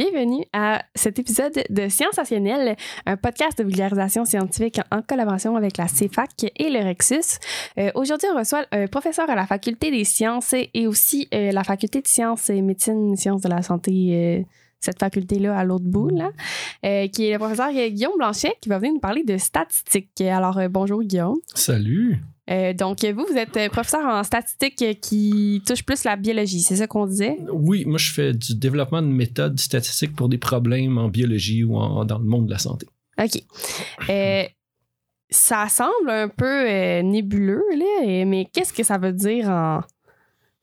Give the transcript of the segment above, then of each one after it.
Bienvenue à cet épisode de Sciensationnel, un podcast de vulgarisation scientifique en collaboration avec la CFAC et le Rexus. Euh, Aujourd'hui, on reçoit un professeur à la Faculté des sciences et aussi euh, la Faculté de sciences et médecine, sciences de la santé. euh, cette faculté-là à l'autre bout, qui est le professeur Guillaume Blanchet, qui va venir nous parler de statistiques. Alors, bonjour Guillaume. Salut. Euh, donc, vous, vous êtes euh, professeur en statistique qui touche plus la biologie, c'est ça qu'on disait? Oui, moi je fais du développement de méthodes statistiques pour des problèmes en biologie ou en- dans le monde de la santé. OK. Euh, ça semble un peu euh, nébuleux, là, mais qu'est-ce que ça veut dire en,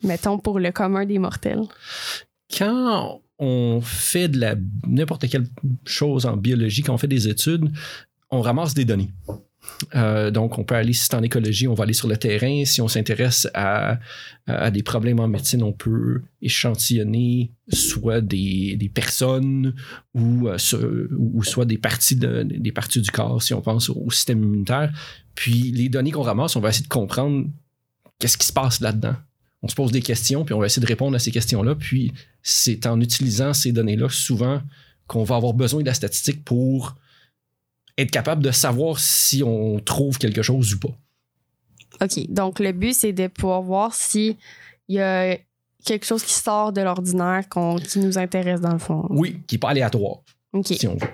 mettons, pour le commun des mortels? Quand on fait de la n'importe quelle chose en biologie, quand on fait des études, on ramasse des données. Euh, donc, on peut aller, si c'est en écologie, on va aller sur le terrain. Si on s'intéresse à, des problèmes en médecine, on peut échantillonner soit des, personnes ou, euh, ou soit des parties, de- des parties du corps, si on pense au système immunitaire. Puis, les données qu'on ramasse, on va essayer de comprendre qu'est-ce qui se passe là-dedans. On se pose des questions, puis on va essayer de répondre à ces questions-là. Puis, c'est en utilisant ces données-là souvent qu'on va avoir besoin de la statistique pour être capable de savoir si on trouve quelque chose ou pas. OK. Donc, le but, c'est de pouvoir voir si il y a quelque chose qui sort de l'ordinaire qu'on- qui nous intéresse dans le fond. Oui, qui n'est pas aléatoire, OK. si on veut.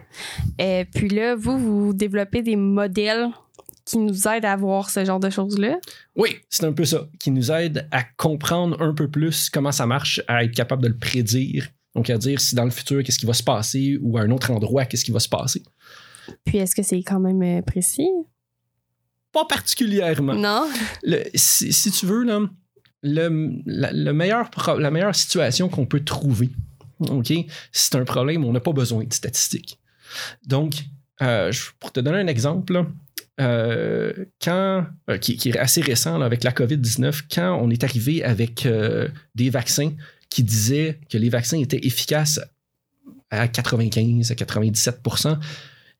Et puis là, vous, vous développez des modèles qui nous aident à voir ce genre de choses-là? Oui, c'est un peu ça, qui nous aide à comprendre un peu plus comment ça marche, à être capable de le prédire. Donc, à dire si dans le futur, qu'est-ce qui va se passer ou à un autre endroit, qu'est-ce qui va se passer. Puis, est-ce que c'est quand même euh, précis? Pas particulièrement. Non? Le- si, si tu veux, là, le, la, le meilleur pro- la meilleure situation qu'on peut trouver, OK, c'est un problème on n'a pas besoin de statistiques. Donc, euh, pour te donner un exemple, là, euh, quand, euh, qui, qui est assez récent là, avec la COVID-19, quand on est arrivé avec euh, des vaccins qui disaient que les vaccins étaient efficaces à 95 à 97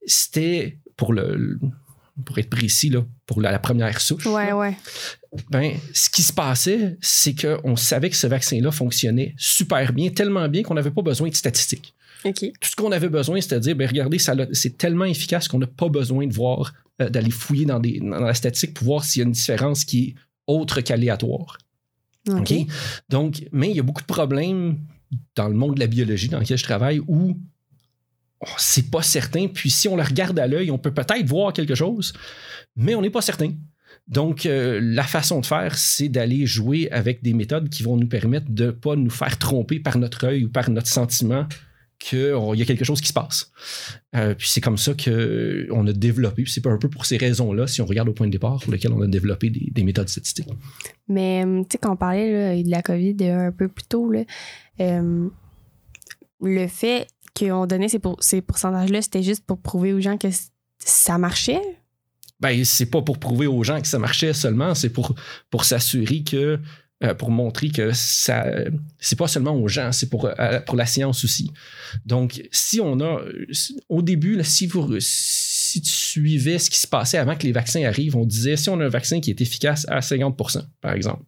c'était pour le pour être précis là, pour la, la première souche. Ouais, là, ouais. ben, ce qui se passait, c'est qu'on savait que ce vaccin-là fonctionnait super bien, tellement bien qu'on n'avait pas besoin de statistiques. Tout ce qu'on avait besoin, c'était de dire, ben, regardez, c'est tellement efficace qu'on n'a pas besoin de voir, euh, d'aller fouiller dans, des, dans la statistique pour voir s'il y a une différence qui est autre qu'aléatoire. Donc, mais il y a beaucoup de problèmes dans le monde de la biologie dans lequel je travaille où c'est pas certain. Puis si on le regarde à l'œil, on peut peut-être voir quelque chose, mais on n'est pas certain. Donc, euh, la façon de faire, c'est d'aller jouer avec des méthodes qui vont nous permettre de ne pas nous faire tromper par notre œil ou par notre sentiment qu'il y a quelque chose qui se passe. Euh, puis c'est comme ça qu'on a développé, puis c'est un peu pour ces raisons-là, si on regarde au point de départ, pour lequel on a développé des, des méthodes statistiques. Mais, euh, tu sais, quand on parlait de la COVID euh, un peu plus tôt, euh, le fait qu'on donnait ces, pour- ces pourcentages-là, c'était juste pour prouver aux gens que ça marchait? Ben, c'est pas pour prouver aux gens que ça marchait seulement, c'est pour, pour s'assurer que, euh, pour montrer que ça, c'est pas seulement aux gens, c'est pour, euh, pour la science aussi. Donc, si on a, au début, si vous, si tu suivais ce qui se passait avant que les vaccins arrivent, on disait si on a un vaccin qui est efficace à 50% par exemple,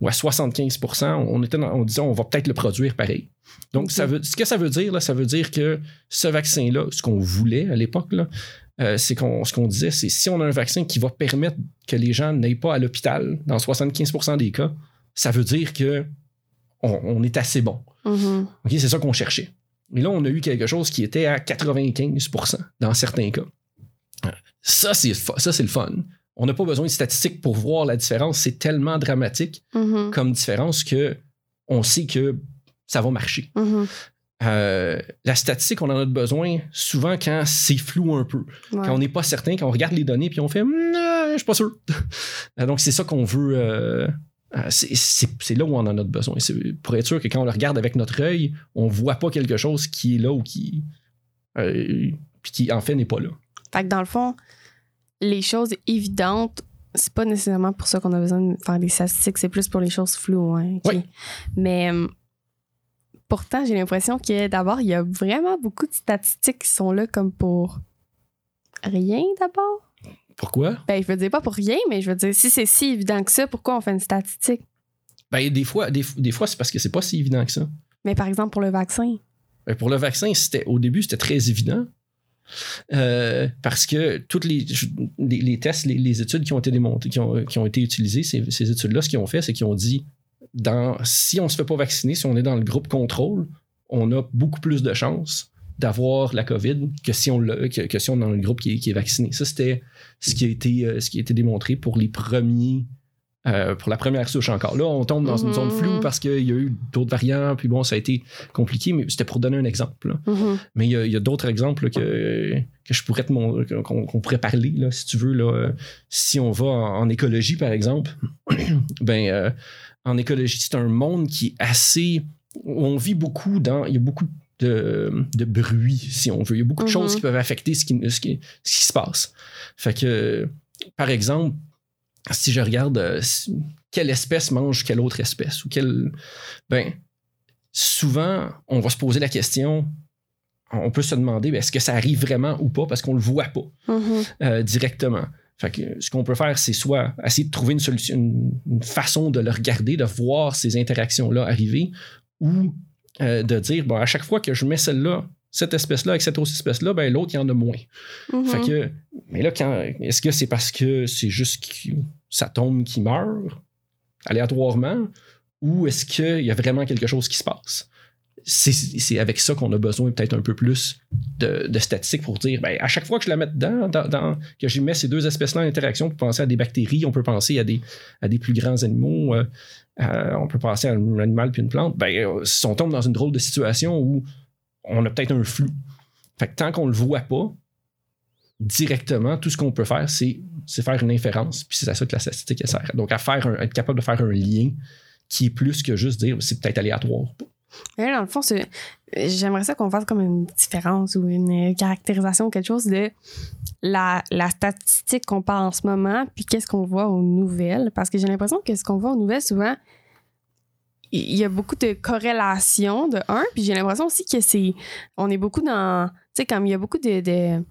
ou à 75 on, était dans- on disait on va peut-être le produire pareil. Donc, ça veut, ce que ça veut dire, là, ça veut dire que ce vaccin-là, ce qu'on voulait à l'époque, euh, c'est qu'on, ce qu'on disait, c'est si on a un vaccin qui va permettre que les gens n'aillent pas à l'hôpital dans 75% des cas, ça veut dire que on, on est assez bon. Mhm. OK, c'est ça qu'on cherchait. Mais là, on a eu quelque chose qui était à 95% dans certains cas. Ça, c'est, ça, c'est le fun. On n'a pas besoin de statistiques pour voir la différence. C'est tellement dramatique Mhm. comme différence que on sait que ça va marcher. Mhm. Euh, la statistique, on en a besoin souvent quand c'est flou un peu. Ouais. Quand on n'est pas certain, quand on regarde les données puis on fait Hum, euh, je suis pas sûr. Euh, Donc c'est ça qu'on veut euh, c'est- c'est c'est là où on en a besoin. C'est pour être sûr que quand on le regarde avec notre œil, on voit pas quelque chose qui est là ou qui, euh, puis qui en fait n'est pas là. Fait que dans le fond, les choses évidentes, c'est pas nécessairement pour ça qu'on a besoin de faire des statistiques, c'est plus pour les choses floues. hein? Oui. Mais euh, pourtant, j'ai l'impression que d'abord, il y a vraiment beaucoup de statistiques qui sont là comme pour rien d'abord. Pourquoi? Ben, je veux dire pas pour rien, mais je veux dire, si c'est si évident que ça, pourquoi on fait une statistique? Ben, des fois, des, des fois c'est parce que c'est pas si évident que ça. Mais par exemple, pour le vaccin. Ben, pour le vaccin, c'était au début, c'était très évident. Euh, parce que toutes les, tests, les, études qui ont été utilisées, ces, études-là, ce qu'ils ont fait, c'est qu'ils ont dit dans, si on ne se fait pas vacciner, si on est dans le groupe contrôle, on a beaucoup plus de chances d'avoir la COVID que si on, est dans le groupe qui est, vacciné. Ça, c'était ce qui a été, euh, ce qui a été démontré pour les premiers. Euh, pour la première souche encore. Là, on tombe dans une zone floue parce qu'il y a eu d'autres variants, puis bon, ça a été compliqué, mais c'était pour donner un exemple. Mhm. Mais il y a, d'autres exemples là, que, que je pourrais te qu'on, pourrait parler, là, si tu veux. Là, si on va en, en écologie, par exemple, ben, euh, en écologie, c'est un monde qui est assez. on vit beaucoup dans. Il y a beaucoup de, de bruit, si on veut. Il y a beaucoup de choses qui peuvent affecter ce qui, ce, qui, ce qui se passe. Fait que, par exemple, si je regarde euh, quelle espèce mange quelle autre espèce, ou quelle. Ben, souvent, on va se poser la question on peut se demander ben, est-ce que ça arrive vraiment ou pas parce qu'on le voit pas Mhm. euh, directement. Fait que ce qu'on peut faire, c'est soit essayer de trouver une solution, une, une façon de le regarder, de voir ces interactions-là arriver, ou euh, de dire bon, à chaque fois que je mets celle-là, cette espèce-là avec cette autre espèce-là, ben l'autre, il y en a moins. Mhm. Fait que, mais là, quand, est-ce que c'est parce que c'est juste que ça tombe qui meurt aléatoirement ou est-ce qu'il y a vraiment quelque chose qui se passe? C'est, avec ça qu'on a besoin peut-être un peu plus de, de statistiques pour dire, ben, à chaque fois que je la mets dedans, dans, dans- que je mets ces deux espèces-là en interaction, on peut penser à des bactéries, on peut penser à des, à des plus grands animaux, euh, euh, on peut penser à un animal puis une plante, ben, euh, si on tombe dans une drôle de situation où on a peut-être un flou. Fait que tant qu'on le voit pas, directement, tout ce qu'on peut faire, c'est, faire une inférence. Puis c'est à ça que la statistique sert. Donc, à faire être capable de faire un lien qui est plus que juste dire c'est peut-être aléatoire. Mais là, dans le fond, j'aimerais ça qu'on fasse comme une différence ou une caractérisation, quelque chose de la, la statistique qu'on parle en ce moment, puis qu'est-ce qu'on voit aux nouvelles. Parce que j'ai l'impression que ce qu'on voit aux nouvelles, souvent, il y a beaucoup de corrélations de un, puis j'ai l'impression aussi que c'est. On est beaucoup dans. Tu sais, comme il y a beaucoup de. de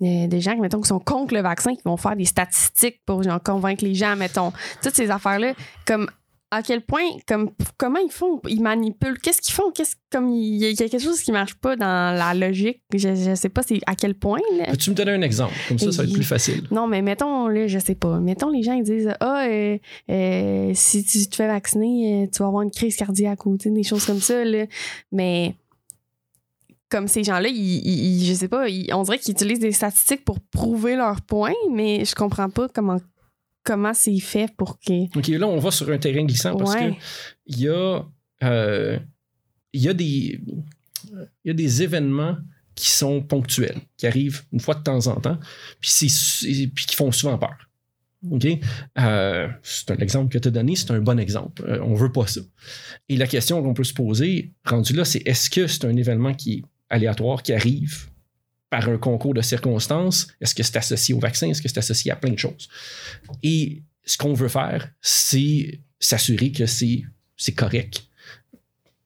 de- des gens mettons, qui sont contre le vaccin, qui vont faire des statistiques pour genre, convaincre les gens, mettons. Toutes ces affaires-là, comme à quel point, comme comment ils font, ils manipulent, qu'est-ce qu'ils font, qu'est-ce comme il y a quelque chose qui marche pas dans la logique. Je, je sais pas c'est à quel point. Là. Peux-tu me donner un exemple? Comme ça, ça va être plus facile. Non, mais mettons, là, je sais pas. Mettons, les gens, ils disent Ah, euh, euh, si tu te fais vacciner, euh, tu vas avoir une crise cardiaque ou des choses comme ça. Là. Mais comme ces gens-là, ils, ils- ils- je sais pas, ils- on dirait qu'ils utilisent des statistiques pour prouver leur point, mais je comprends pas comment comment c'est fait pour que. OK, là, on va sur un terrain glissant parce Ouais. que il y a, euh, il y a des il y a des événements qui sont ponctuels, qui arrivent une fois de temps en temps, puis, qui font souvent peur. OK? Euh, c'est un exemple que tu as donné, c'est un bon exemple. Euh, on veut pas ça. Et la question qu'on peut se poser, rendu là, c'est est-ce que c'est un événement qui est aléatoire, qui arrive par un concours de circonstances? Est-ce que c'est associé au vaccin? Est-ce que c'est associé à plein de choses? Et ce qu'on veut faire, c'est s'assurer que c'est, correct.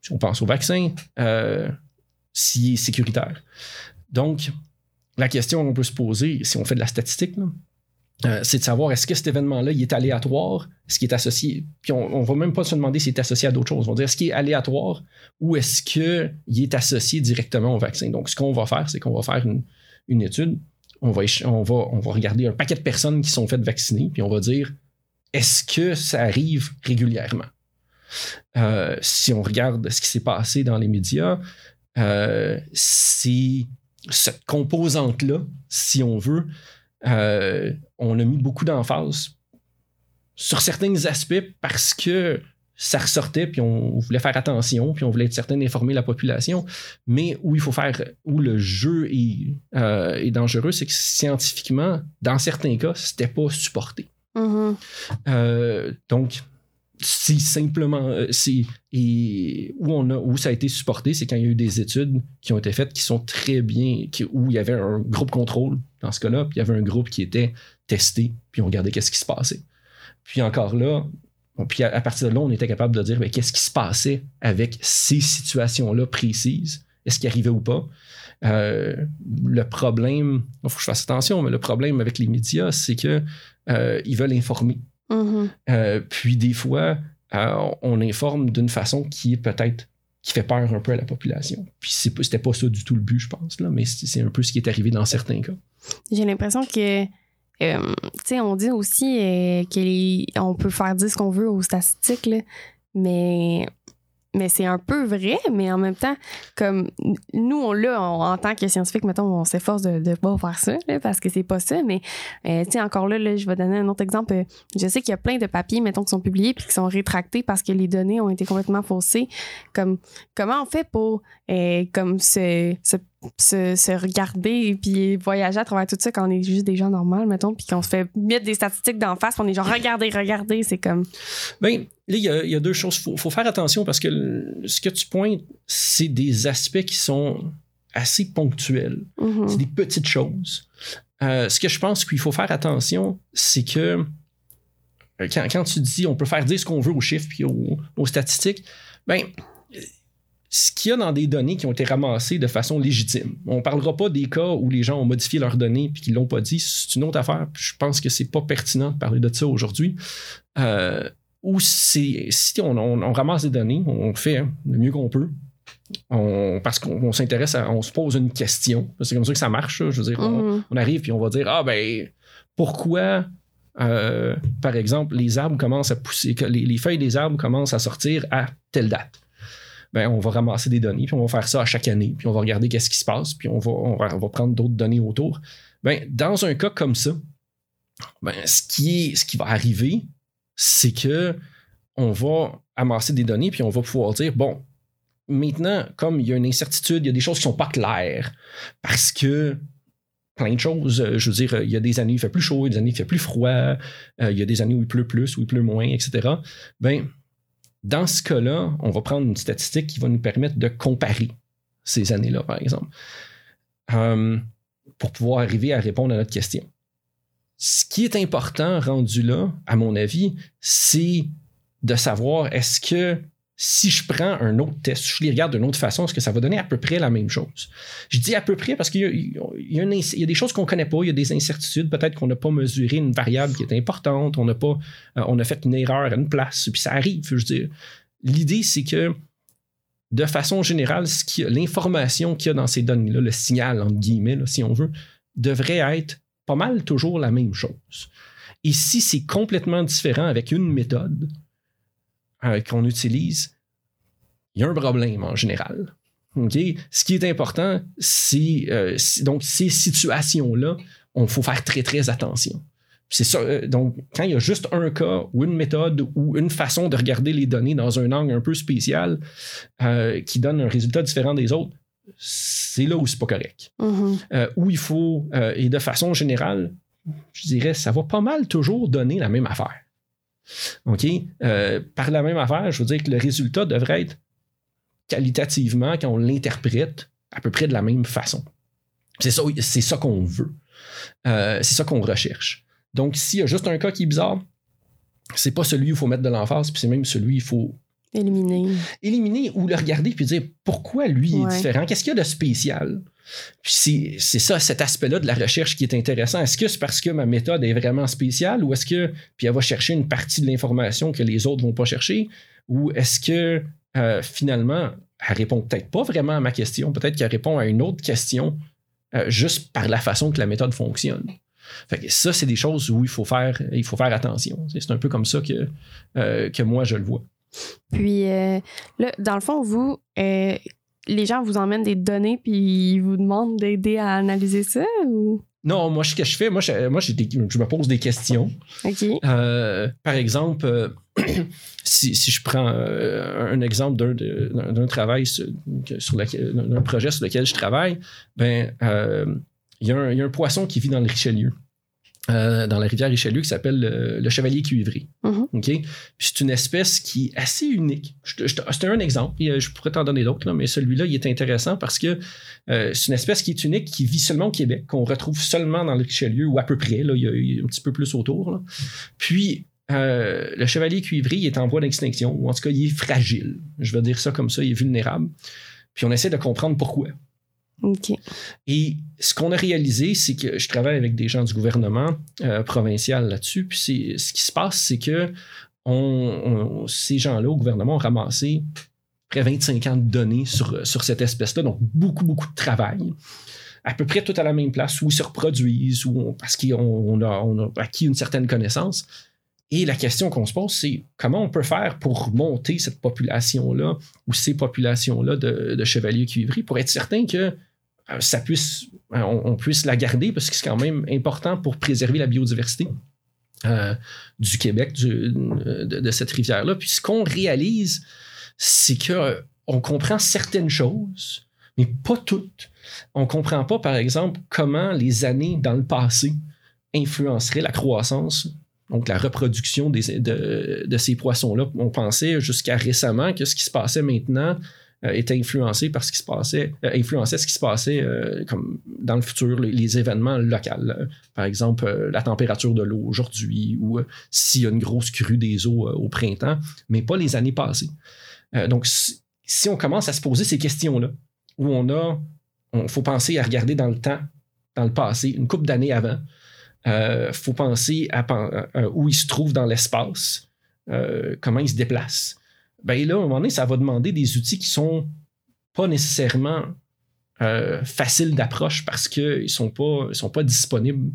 Si on pense au vaccin, euh, s'il sécuritaire. Donc, la question qu'on peut se poser, si on fait de la statistique, euh, c'est de savoir est-ce que cet événement-là, il est aléatoire, est-ce qu'il est associé, puis on ne va même pas se demander s'il est associé à d'autres choses, on va dire est-ce qu'il est aléatoire ou est-ce qu'il est associé directement au vaccin? Donc, ce qu'on va faire, c'est qu'on va faire une, une étude, on va, on, va, on va regarder un paquet de personnes qui sont faites vacciner, puis on va dire est-ce que ça arrive régulièrement? Euh, si on regarde ce qui s'est passé dans les médias, euh, c'est cette composante-là, si on veut, euh, on a mis beaucoup d'emphase sur certains aspects parce que ça ressortait, puis on voulait faire attention, puis on voulait être certain d'informer la population. Mais où il faut faire, où le jeu est, euh, est dangereux, c'est que scientifiquement, dans certains cas, c'était pas supporté. Mhm. Euh, donc, c'est simplement euh, c'est et où on a où ça a été supporté c'est quand il y a eu des études qui ont été faites qui sont très bien où il y avait un groupe contrôle dans ce cas-là puis il y avait un groupe qui était testé puis on regardait qu'est-ce qui se passait. Puis encore là puis à, à partir de là on était capable de dire ben, qu'est-ce qui se passait avec ces situations là précises? Est-ce qu'il arrivait ou pas? Euh, le problème il faut que je fasse attention mais le problème avec les médias c'est que euh, ils veulent informer Mhm. euh, puis des fois, euh, on informe d'une façon qui est peut-être qui fait peur un peu à la population. Puis c'était pas ça du tout le but, je pense, là, mais c'est c'est un peu ce qui est arrivé dans certains cas. J'ai l'impression que, euh, tu sais, on dit aussi euh, qu'on peut faire dire ce qu'on veut aux statistiques, là, mais, mais c'est un peu vrai, mais en même temps, comme nous, on l'a, en tant que scientifique, mettons, on s'efforce de ne pas faire ça, là, parce que c'est pas ça, mais, euh, tu sais, encore là, là, je vais donner un autre exemple. Euh, Je sais qu'il y a plein de papiers, mettons, qui sont publiés puis qui sont rétractés parce que les données ont été complètement faussées. Comme, comment on fait pour, euh, comme, se, se se, regarder et puis voyager à travers tout ça quand on est juste des gens normaux, mettons, puis qu'on se fait mettre des statistiques d'en face, on est genre regardez, regardez, c'est comme. Ben, là, il y a, il y a deux choses. Il faut, faut faire attention parce que le- ce que tu pointes, c'est des aspects qui sont assez ponctuels. Mhm. C'est des petites choses. Euh, ce que je pense qu'il faut faire attention, c'est que euh, quand, quand tu dis on peut faire dire ce qu'on veut aux chiffres puis aux, aux statistiques, ben ce qu'il y a dans des données qui ont été ramassées de façon légitime. On parlera pas des cas où les gens ont modifié leurs données puis qu'ils l'ont pas dit. C'est une autre affaire. Je pense que c'est pas pertinent de parler de ça aujourd'hui. Euh, ou si on, on- on ramasse des données, on fait hein, le mieux qu'on peut. On- parce qu'on on s'intéresse à, on se pose une question. C'est comme ça que ça marche. là. Je veux dire, on, Mhm. on arrive puis on va dire ah ben pourquoi euh, par exemple les arbres commencent à pousser, les, les feuilles des arbres commencent à sortir à telle date? Ben, on va ramasser des données, puis on va faire ça à chaque année, puis on va regarder qu'est-ce qui se passe, puis on va, on va, on va prendre d'autres données autour. Ben, dans un cas comme ça, ben, ce, qui est, ce qui va arriver, c'est que on va amasser des données, puis on va pouvoir dire, bon, maintenant, comme il y a une incertitude, il y a des choses qui sont pas claires, parce que plein de choses, euh, je veux dire, il y a des années où il fait plus chaud, il y a des années où il fait plus froid, euh, il y a des années où il pleut plus, où il pleut moins, etc. Ben, dans ce cas-là, on va prendre une statistique qui va nous permettre de comparer ces années-là, par exemple, euh, pour pouvoir arriver à répondre à notre question. Ce qui est important rendu là, à mon avis, c'est de savoir est-ce que si je prends un autre test, je les regarde d'une autre façon, est-ce que ça va donner à peu près la même chose? Je dis à peu près parce qu'il y a, des choses qu'on ne connaît pas, il y a des incertitudes, peut-être qu'on n'a pas mesuré une variable qui est importante, on pas, euh, on a fait une erreur à une place, puis ça arrive, je veux dire. L'idée, c'est que de façon générale, l'information qu'il y a dans ces données-là, le signal, entre guillemets, si on veut, devrait être pas mal toujours la même chose. Si c'est complètement différent avec une méthode euh, qu'on utilise, il y a un problème en général. Ce qui est important, c'est euh, si- donc ces situations-là, on faut faire très très attention. C'est ça. euh, donc, quand il y a juste un cas ou une méthode ou une façon de regarder les données dans un angle un peu spécial qui donne un résultat différent des autres, c'est là où c'est pas correct. Mhm. Euh, où il faut, euh, et de façon générale, je dirais, ça va pas mal toujours donner la même affaire. OK? Euh, par la même affaire, je veux dire que le résultat devrait être qualitativement, quand on l'interprète, à peu près de la même façon. C'est ça, c'est ça qu'on veut. C'est ça qu'on recherche. Donc, s'il y a juste un cas qui est bizarre, c'est pas celui où il faut mettre de l'emphase, puis c'est même celui où il faut Éliminé. éliminer ou le regarder puis dire pourquoi lui est différent, qu'est-ce qu'il y a de spécial? Puis c'est, ça, cet aspect-là de la recherche qui est intéressant. Est-ce que c'est parce que ma méthode est vraiment spéciale ou est-ce que puis elle va chercher une partie de l'information que les autres vont pas chercher? Ou est-ce que euh, finalement elle répond peut-être pas vraiment à ma question, peut-être qu'elle répond à une autre question euh, juste par la façon que la méthode fonctionne. Fait que ça, c'est des choses où il faut faire, il faut faire attention. C'est c'est un peu comme ça que, euh, que moi je le vois. Puis euh, là, dans le fond, vous, euh, les gens vous emmènent des données puis ils vous demandent d'aider à analyser ça ou? Non, moi, ce que je fais, moi, je, moi, j'ai des- je me pose des questions. OK. Euh, par exemple, euh, si, si je prends euh, un exemple d'un, travail sur, d'un projet sur lequel je travaille, ben, y, il y a un poisson qui vit dans le Richelieu, euh, dans la rivière Richelieu, qui s'appelle le, le chevalier cuivré. Mhm. C'est une espèce qui est assez unique. C'est un exemple. Je pourrais t'en donner d'autres, là, mais celui-là, il est intéressant parce que euh, c'est une espèce qui est unique, qui vit seulement au Québec, qu'on retrouve seulement dans le Richelieu ou à peu près. Là, il, y a, il y a un petit peu plus autour. là. Puis, euh, le chevalier cuivré, il est en voie d'extinction, ou en tout cas, il est fragile. Je vais dire ça comme ça, il est vulnérable. Puis, on essaie de comprendre pourquoi. Et ce qu'on a réalisé, c'est que je travaille avec des gens du gouvernement euh, provincial là-dessus. Puis ce qui se passe, c'est que ces gens-là au gouvernement ont ramassé près 25 ans de données sur, sur cette espèce-là, donc beaucoup, beaucoup de travail. À peu près tout à la même place où ils se reproduisent, où parce qu'on on a, acquis une certaine connaissance. Et la question qu'on se pose, c'est comment on peut faire pour monter cette population-là ou ces populations-là de, de chevaliers cuivrés pour être certain que euh, on, on puisse la garder parce que c'est quand même important pour préserver la biodiversité euh, du Québec, de, cette rivière-là. Puis ce qu'on réalise, c'est que euh, on comprend certaines choses, mais pas toutes. On comprend pas, par exemple, comment les années dans le passé influenceraient la croissance, donc la reproduction de, ces poissons-là. On pensait jusqu'à récemment que ce qui se passait maintenant était influencé par ce qui se passait, euh, influençait ce qui se passait euh, comme dans le futur, les, événements locaux. Euh, par exemple, euh, la température de l'eau aujourd'hui ou euh, s'il y a une grosse crue des eaux euh, au printemps, mais pas les années passées. Euh, donc, si, on commence à se poser ces questions-là, où on a, il faut penser à regarder dans le temps, dans le passé, une couple d'années avant, il faut penser à, où il se trouve dans l'espace, euh, comment il se déplace ben là, à un moment donné, ça va demander des outils qui sont pas nécessairement euh, faciles d'approche parce qu'ils ne sont pas, ils sont pas disponibles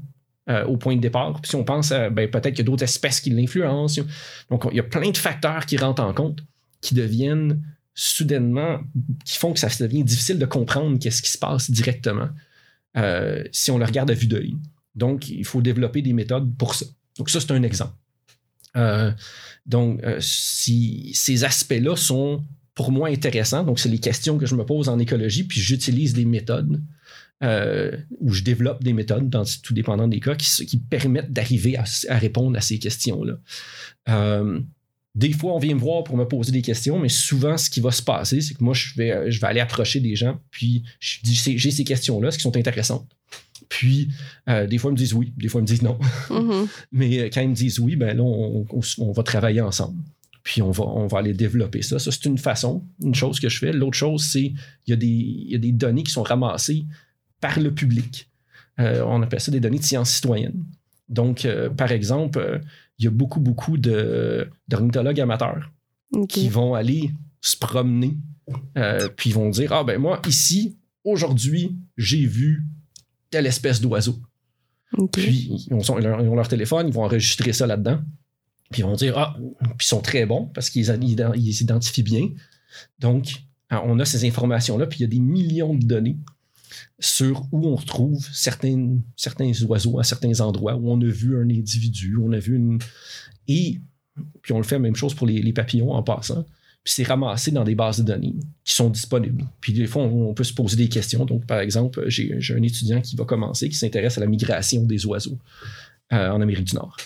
euh, au point de départ. Puis si on pense à ben, peut-être qu'il y a d'autres espèces qui l'influencent. Donc, il y a plein de facteurs qui rentrent en compte qui deviennent soudainement, qui font que ça devient difficile de comprendre qu'est-ce qui se passe directement euh, si on le regarde à vue d'œil. Donc, il faut développer des méthodes pour ça. Donc, ça, c'est un exemple. Euh, donc, euh, si ces aspects-là sont pour moi intéressants, donc c'est les questions que je me pose en écologie, puis j'utilise des méthodes euh, ou je développe des méthodes, tout dépendant des cas, qui, permettent d'arriver à, répondre à ces questions-là. Euh, des fois, on vient me voir pour me poser des questions, mais souvent, ce qui va se passer, c'est que moi, je vais, je vais aller approcher des gens, puis je dis, j'ai ces questions-là, ce qui sont intéressantes? Puis, euh, des fois, ils me disent oui, des fois, ils me disent non. Mhm. Mais euh, quand ils me disent oui, ben là, on, on- on va travailler ensemble. Puis on va, on va aller développer ça. Ça, c'est une façon, une chose que je fais. L'autre chose, c'est il y, a des- y a des données qui sont ramassées par le public. Euh, on appelle ça des données de sciences citoyennes. Donc, euh, par exemple, euh, il y a beaucoup, beaucoup de, d'ornithologues amateurs qui vont aller se promener, puis ils vont dire Ah, ben moi, ici, aujourd'hui, j'ai vu telle espèce d'oiseau. Puis ils ont, son- ils ont leur téléphone, ils vont enregistrer ça là-dedans. Puis ils vont dire Ah, puis ils sont très bons parce qu'ils ils- s'identifient bien. Donc, hein, on a ces informations-là, puis il y a des millions de données sur où on retrouve certains, certains oiseaux à certains endroits, où on a vu un individu, on a vu une. Et puis on le fait la même chose pour les, les papillons en passant. Puis c'est ramassé dans des bases de données qui sont disponibles. Puis des fois, on, on peut se poser des questions. Donc, par exemple, j'ai un étudiant qui va commencer, qui s'intéresse à la migration des oiseaux euh, en Amérique du Nord.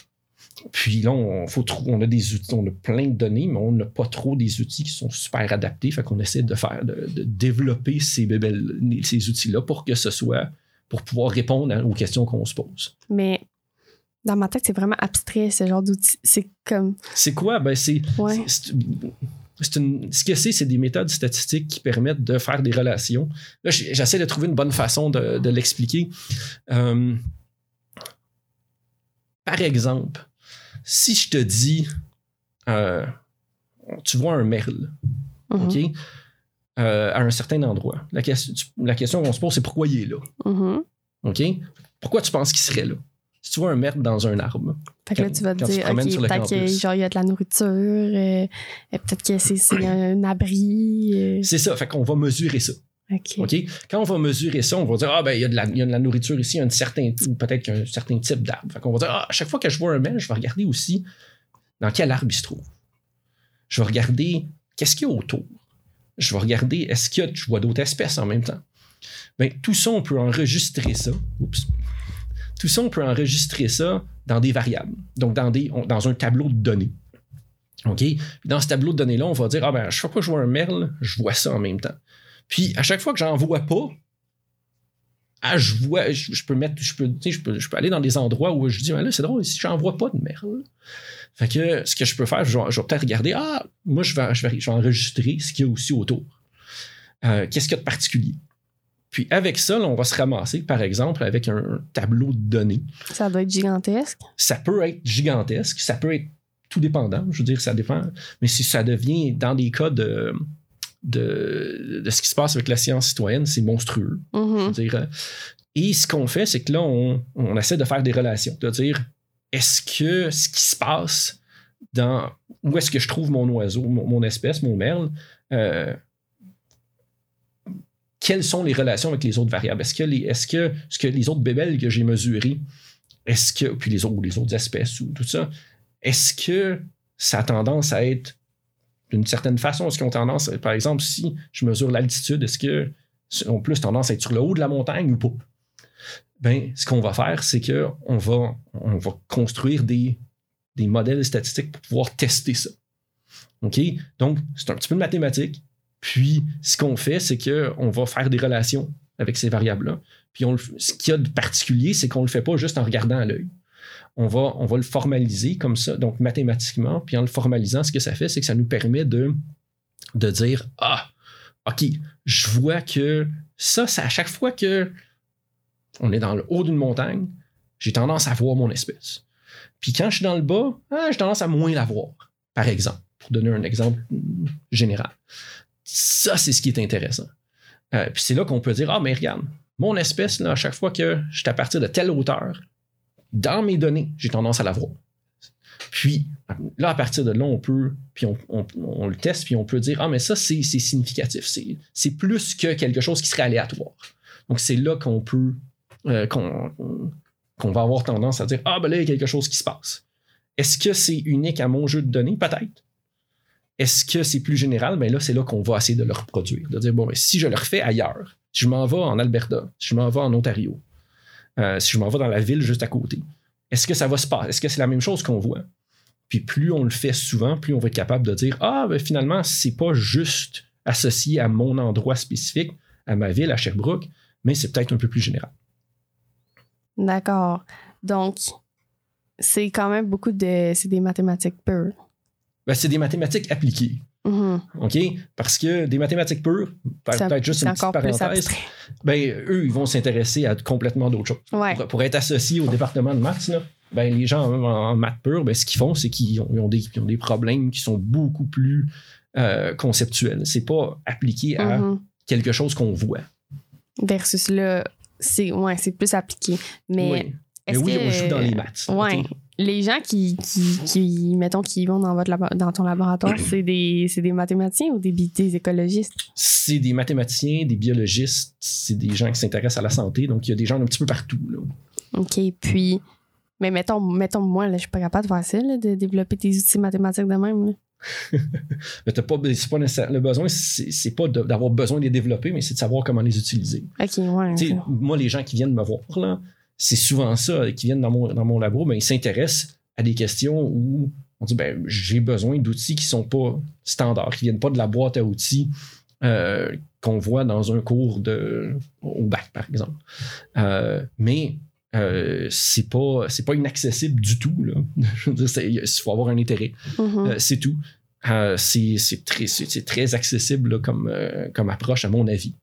Puis là, on, faut on a des outils, on a plein de données, mais on n'a pas trop des outils qui sont super adaptés. Fait qu'on essaie de faire, de, de développer ces, bébelles- ces outils-là pour que ce soit, pour pouvoir répondre aux questions qu'on se pose. Mais dans ma tête, c'est vraiment abstrait, ce genre d'outil. C'est comme. C'est quoi? Ben, c'est, Ouais. Une- ce que c'est, c'est des méthodes statistiques qui permettent de faire des relations. Là, j'essaie de trouver une bonne façon de, de l'expliquer. Euh, par exemple, si je te dis, euh, tu vois un merle. OK, euh, à un certain endroit. La, question- tu- la question qu'on se pose, c'est pourquoi il est là? OK? Pourquoi tu penses qu'il serait là? Si tu vois un merle dans un arbre, Fait que là, tu vas te dire, OK, peut-être qu'il y a de la nourriture, euh, euh, peut-être que c'est, un abri. euh, c'est ça. Fait qu'on va mesurer ça. Quand on va mesurer ça, on va dire Ah, ben, il y, a de la- il y a de la nourriture ici, un certain, peut-être qu'un certain type d'arbre. Fait qu'on va dire Ah, à chaque fois que je vois un merle, je vais regarder aussi dans quel arbre il se trouve. Je vais regarder qu'est-ce qu'il y a autour. Je vais regarder est-ce qu'il y a, je vois d'autres espèces en même temps. Ben, tout ça, on peut enregistrer ça. Oups. Tout ça, on peut enregistrer ça dans des variables, donc dans, des, dans un tableau de données. OK? Dans ce tableau de données-là, on va dire, ah ben, chaque fois que je vois un merle, je vois ça en même temps. Puis à chaque fois que j'en vois pas, ah, je vois, je, peux mettre, je peux, je peux, je peux aller dans des endroits où je dis, ben là, c'est drôle, si j'en vois pas de merle. Fait que ce que je peux faire, je vais, peut-être regarder, ah, moi, je vais, je vais, vais enregistrer ce qu'il y a aussi autour. Euh, Qu'est-ce qu'il y a de particulier? Puis avec ça, là, on va se ramasser, par exemple, avec un tableau de données. Ça doit être gigantesque. Ça peut être gigantesque, ça peut être tout dépendant, je veux dire, ça dépend. Mais si ça devient, dans des cas de, de, de ce qui se passe avec la science citoyenne, c'est monstrueux. Je Mhm. veux dire, euh, et ce qu'on fait, c'est que là, on, on essaie de faire des relations, de dire est-ce que ce qui se passe dans où est-ce que je trouve mon oiseau, mon, mon espèce, mon merle, euh, quelles sont les relations avec les autres variables? Est-ce que les, est-ce que, que les autres bébelles que j'ai mesurées, est-ce que, puis les autres, les autres espèces ou tout ça, est-ce que ça a tendance à être d'une certaine façon? Est-ce qu'ils ont tendance, par exemple, si je mesure l'altitude, est-ce que ont plus tendance à être sur le haut de la montagne ou pas? Ben, ce qu'on va faire, c'est que on va, on va construire des, des modèles statistiques pour pouvoir tester ça. OK? Donc, c'est un petit peu de mathématiques. Puis, ce qu'on fait, c'est qu'on va faire des relations avec ces variables-là. Puis, on ce qu'il y a de particulier, c'est qu'on ne le fait pas juste en regardant à l'œil. On va, on va le formaliser comme ça, donc mathématiquement. Puis, en le formalisant, ce que ça fait, c'est que ça nous permet de, de dire Ah, OK, je vois que ça, c'est à chaque fois que on est dans le haut d'une montagne, j'ai tendance à voir mon espèce. Puis quand je suis dans le bas, ah, j'ai tendance à moins la voir, par exemple, pour donner un exemple général. Ça, c'est ce qui est intéressant. Euh, puis c'est là qu'on peut dire, ah, mais regarde, mon espèce, là, à chaque fois que je suis à partir de telle hauteur, dans mes données, j'ai tendance à la voir. Puis là, à partir de là, on peut, puis on, le teste, puis on peut dire, ah, mais ça, c'est significatif. C'est plus que quelque chose qui serait aléatoire. Donc, c'est là qu'on peut, euh, qu'on va avoir tendance à dire, ah, ben là, il y a quelque chose qui se passe. Est-ce que c'est unique à mon jeu de données? Peut-être. Est-ce que c'est plus général? Ben là, c'est là qu'on va essayer de le reproduire. De dire, bon, ben, si je le refais ailleurs, si je m'en vais en Alberta, si je m'en vais en Ontario, euh, si je m'en vais dans la ville juste à côté, est-ce que ça va se passer? Est-ce que c'est la même chose qu'on voit? Puis plus on le fait souvent, plus on va être capable de dire Ah, ben finalement, c'est pas juste associé à mon endroit spécifique, à ma ville, à Sherbrooke, mais c'est peut-être un peu plus général. D'accord. Donc, c'est quand même beaucoup de. C'est des mathématiques. Ben, c'est des mathématiques appliquées. Mhm. OK? Parce que des mathématiques pures, peut-être juste une petite parenthèse, ben, eux, ils vont s'intéresser à complètement d'autres choses. Ouais. Pour, pour être associés au département de maths, là, ben, les gens en, en maths pure, ben, ce qu'ils font, c'est qu'ils ont, des, ils ont des problèmes qui sont beaucoup plus euh, conceptuels. C'est pas appliqué à Mhm. quelque chose qu'on voit. Versus là, c'est ouais, c'est plus appliqué. Mais oui. Mais oui, que- on joue dans les maths. Ouais. OK? Les gens qui, qui, qui, mettons, qui vont dans, votre labo- dans ton laboratoire, c'est des, c'est des mathématiciens ou des, écologistes? C'est des mathématiciens, des biologistes, c'est des gens qui s'intéressent à la santé. Donc, il y a des gens un petit peu partout. Là. OK. Puis, mais mettons, mettons moi, là, je suis pas capable de faire ça, là, de développer des outils mathématiques de même. là. Mais t'as pas, pas nécessaire- le besoin, c'est pas d'avoir besoin de les développer, mais c'est de savoir comment les utiliser. OK, ouais. Moi, les gens qui viennent me voir, là, c'est souvent ça, qui viennent dans mon, dans mon labo, ben, ils s'intéressent à des questions où on dit ben, j'ai besoin d'outils qui sont pas standards, qui viennent pas de la boîte à outils euh, qu'on voit dans un cours de, au bac, par exemple. Euh, mais euh, c'est pas c'est pas inaccessible du tout. Là. Je veux dire, c'est- il faut avoir un intérêt. Mhm. Euh, c'est tout. C'est très, très accessible là, comme, comme approche, à mon avis.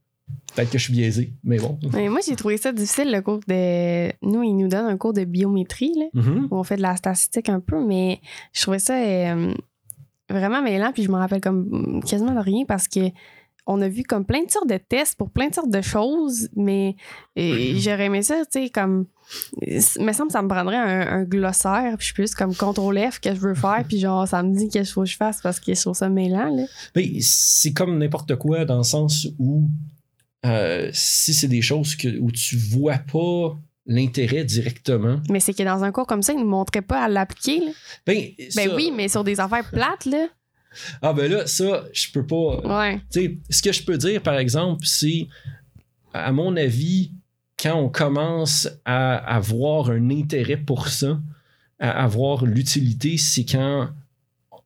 Peut-être que je suis biaisé, mais bon. Mais moi, j'ai trouvé ça difficile, le cours de. Nous, ils nous donnent un cours de biométrie, là, Mhm. où on fait de la statistique un peu, mais je trouvais ça euh, vraiment mêlant, puis je me rappelle comme quasiment de rien parce que on a vu comme plein de sortes de tests pour plein de sortes de choses, mais euh, j'aurais aimé ça, tu sais, comme. Il me semble que ça me prendrait un, un glossaire, puis je suis plus comme contrôle F que je veux faire, puis genre, ça me dit qu'est-ce qu'il faut que je fasse parce que je trouve ça mêlant, là. Ben, c'est comme n'importe quoi dans le sens où euh, si c'est des choses que, où tu vois pas l'intérêt directement, Mais c'est que dans un cours comme ça, ils ne montraient pas à l'appliquer, ben, Ben ça- oui, mais sur des affaires plates, là. Ah ben là, ça, je peux pas. Ouais. Tu ce que je peux dire, par exemple, c'est, à mon avis, quand on commence à avoir un intérêt pour ça, à avoir l'utilité, c'est quand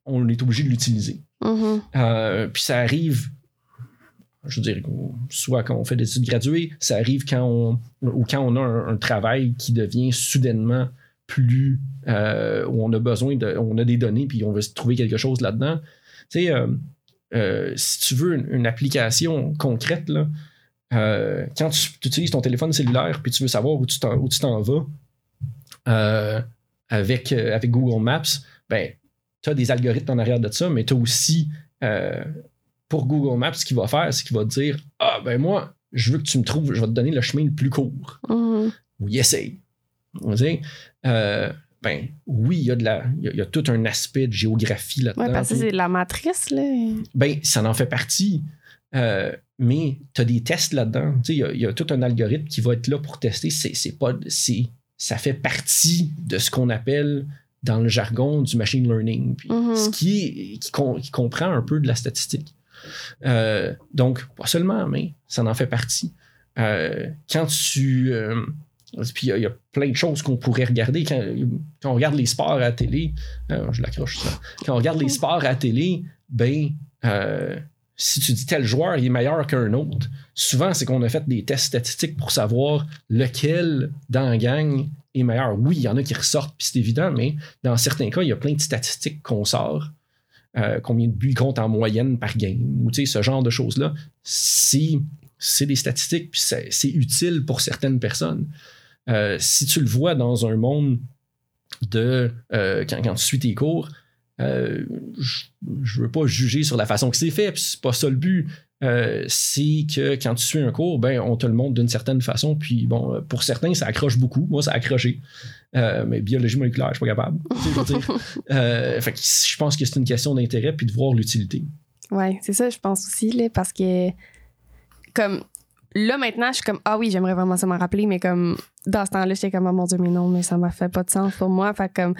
on est obligé de l'utiliser. Mhm. Euh, puis ça arrive, je veux dire, soit quand on fait des études graduées, ça arrive quand on, ou quand on a un, travail qui devient soudainement plus, euh, où on a besoin de, on a des données, puis on veut trouver quelque chose là-dedans. Tu sais, euh, euh, si tu veux une, application concrète, là, quand tu, utilises ton téléphone cellulaire, puis tu veux savoir où tu t'en, vas, avec, avec Google Maps, ben, tu as des algorithmes en arrière de ça, mais tu as aussi pour Google Maps, ce qu'il va faire, c'est qu'il va te dire Ah, ben moi, je veux que tu me trouves, je vais te donner le chemin le plus court. Mhm. Ou y essaye. Euh, ben oui, il y, a de la, il y a- il y a tout un aspect de géographie là-dedans. Ouais, parce que c'est de la matrice, là. ben, ça en fait partie. Euh, mais tu as des tests là-dedans. Il y, a- il y a tout un algorithme qui va être là pour tester. C'est, c'est pas, c'est, ça fait partie de ce qu'on appelle dans le jargon du machine learning. Puis Mhm. Ce qui, est- qui, com- qui comprend un peu de la statistique. Euh, donc, pas seulement, mais ça en fait partie. Euh, quand tu. euh, puis il y a- plein de choses qu'on pourrait regarder. Quand, on regarde les sports à la télé, je l'accroche ça. Quand on regarde les sports à la télé, ben, si tu dis tel joueur il est meilleur qu'un autre, souvent c'est qu'on a fait des tests statistiques pour savoir lequel dans la gang est meilleur. Oui, il y en a qui ressortent, puis c'est évident, mais dans certains cas, il y a plein de statistiques qu'on sort. Euh, combien de buts il compte en moyenne par game, ou ce genre de choses-là. C'est, c'est des statistiques, puis c'est, utile pour certaines personnes. Euh, si tu le vois dans un monde de euh, quand, tu suis tes cours, je- je veux pas juger sur la façon que c'est fait, puis c'est pas ça le but. C'est que quand tu suis un cours, ben, on te le montre d'une certaine façon. Puis bon, pour certains, ça accroche beaucoup. Moi, ça a accroché. Euh, mais biologie moléculaire, je suis pas capable. Je dire. Euh, fait que je pense que c'est une question d'intérêt puis de voir l'utilité. Ouais, c'est ça, je pense aussi, là, parce que, comme, là, maintenant, je suis comme, ah oui, j'aimerais vraiment ça m'en rappeler, mais comme, dans ce temps-là, j'étais comme, oh mon Dieu, mais non, mais ça m'a fait pas de sens pour moi. Fait comme,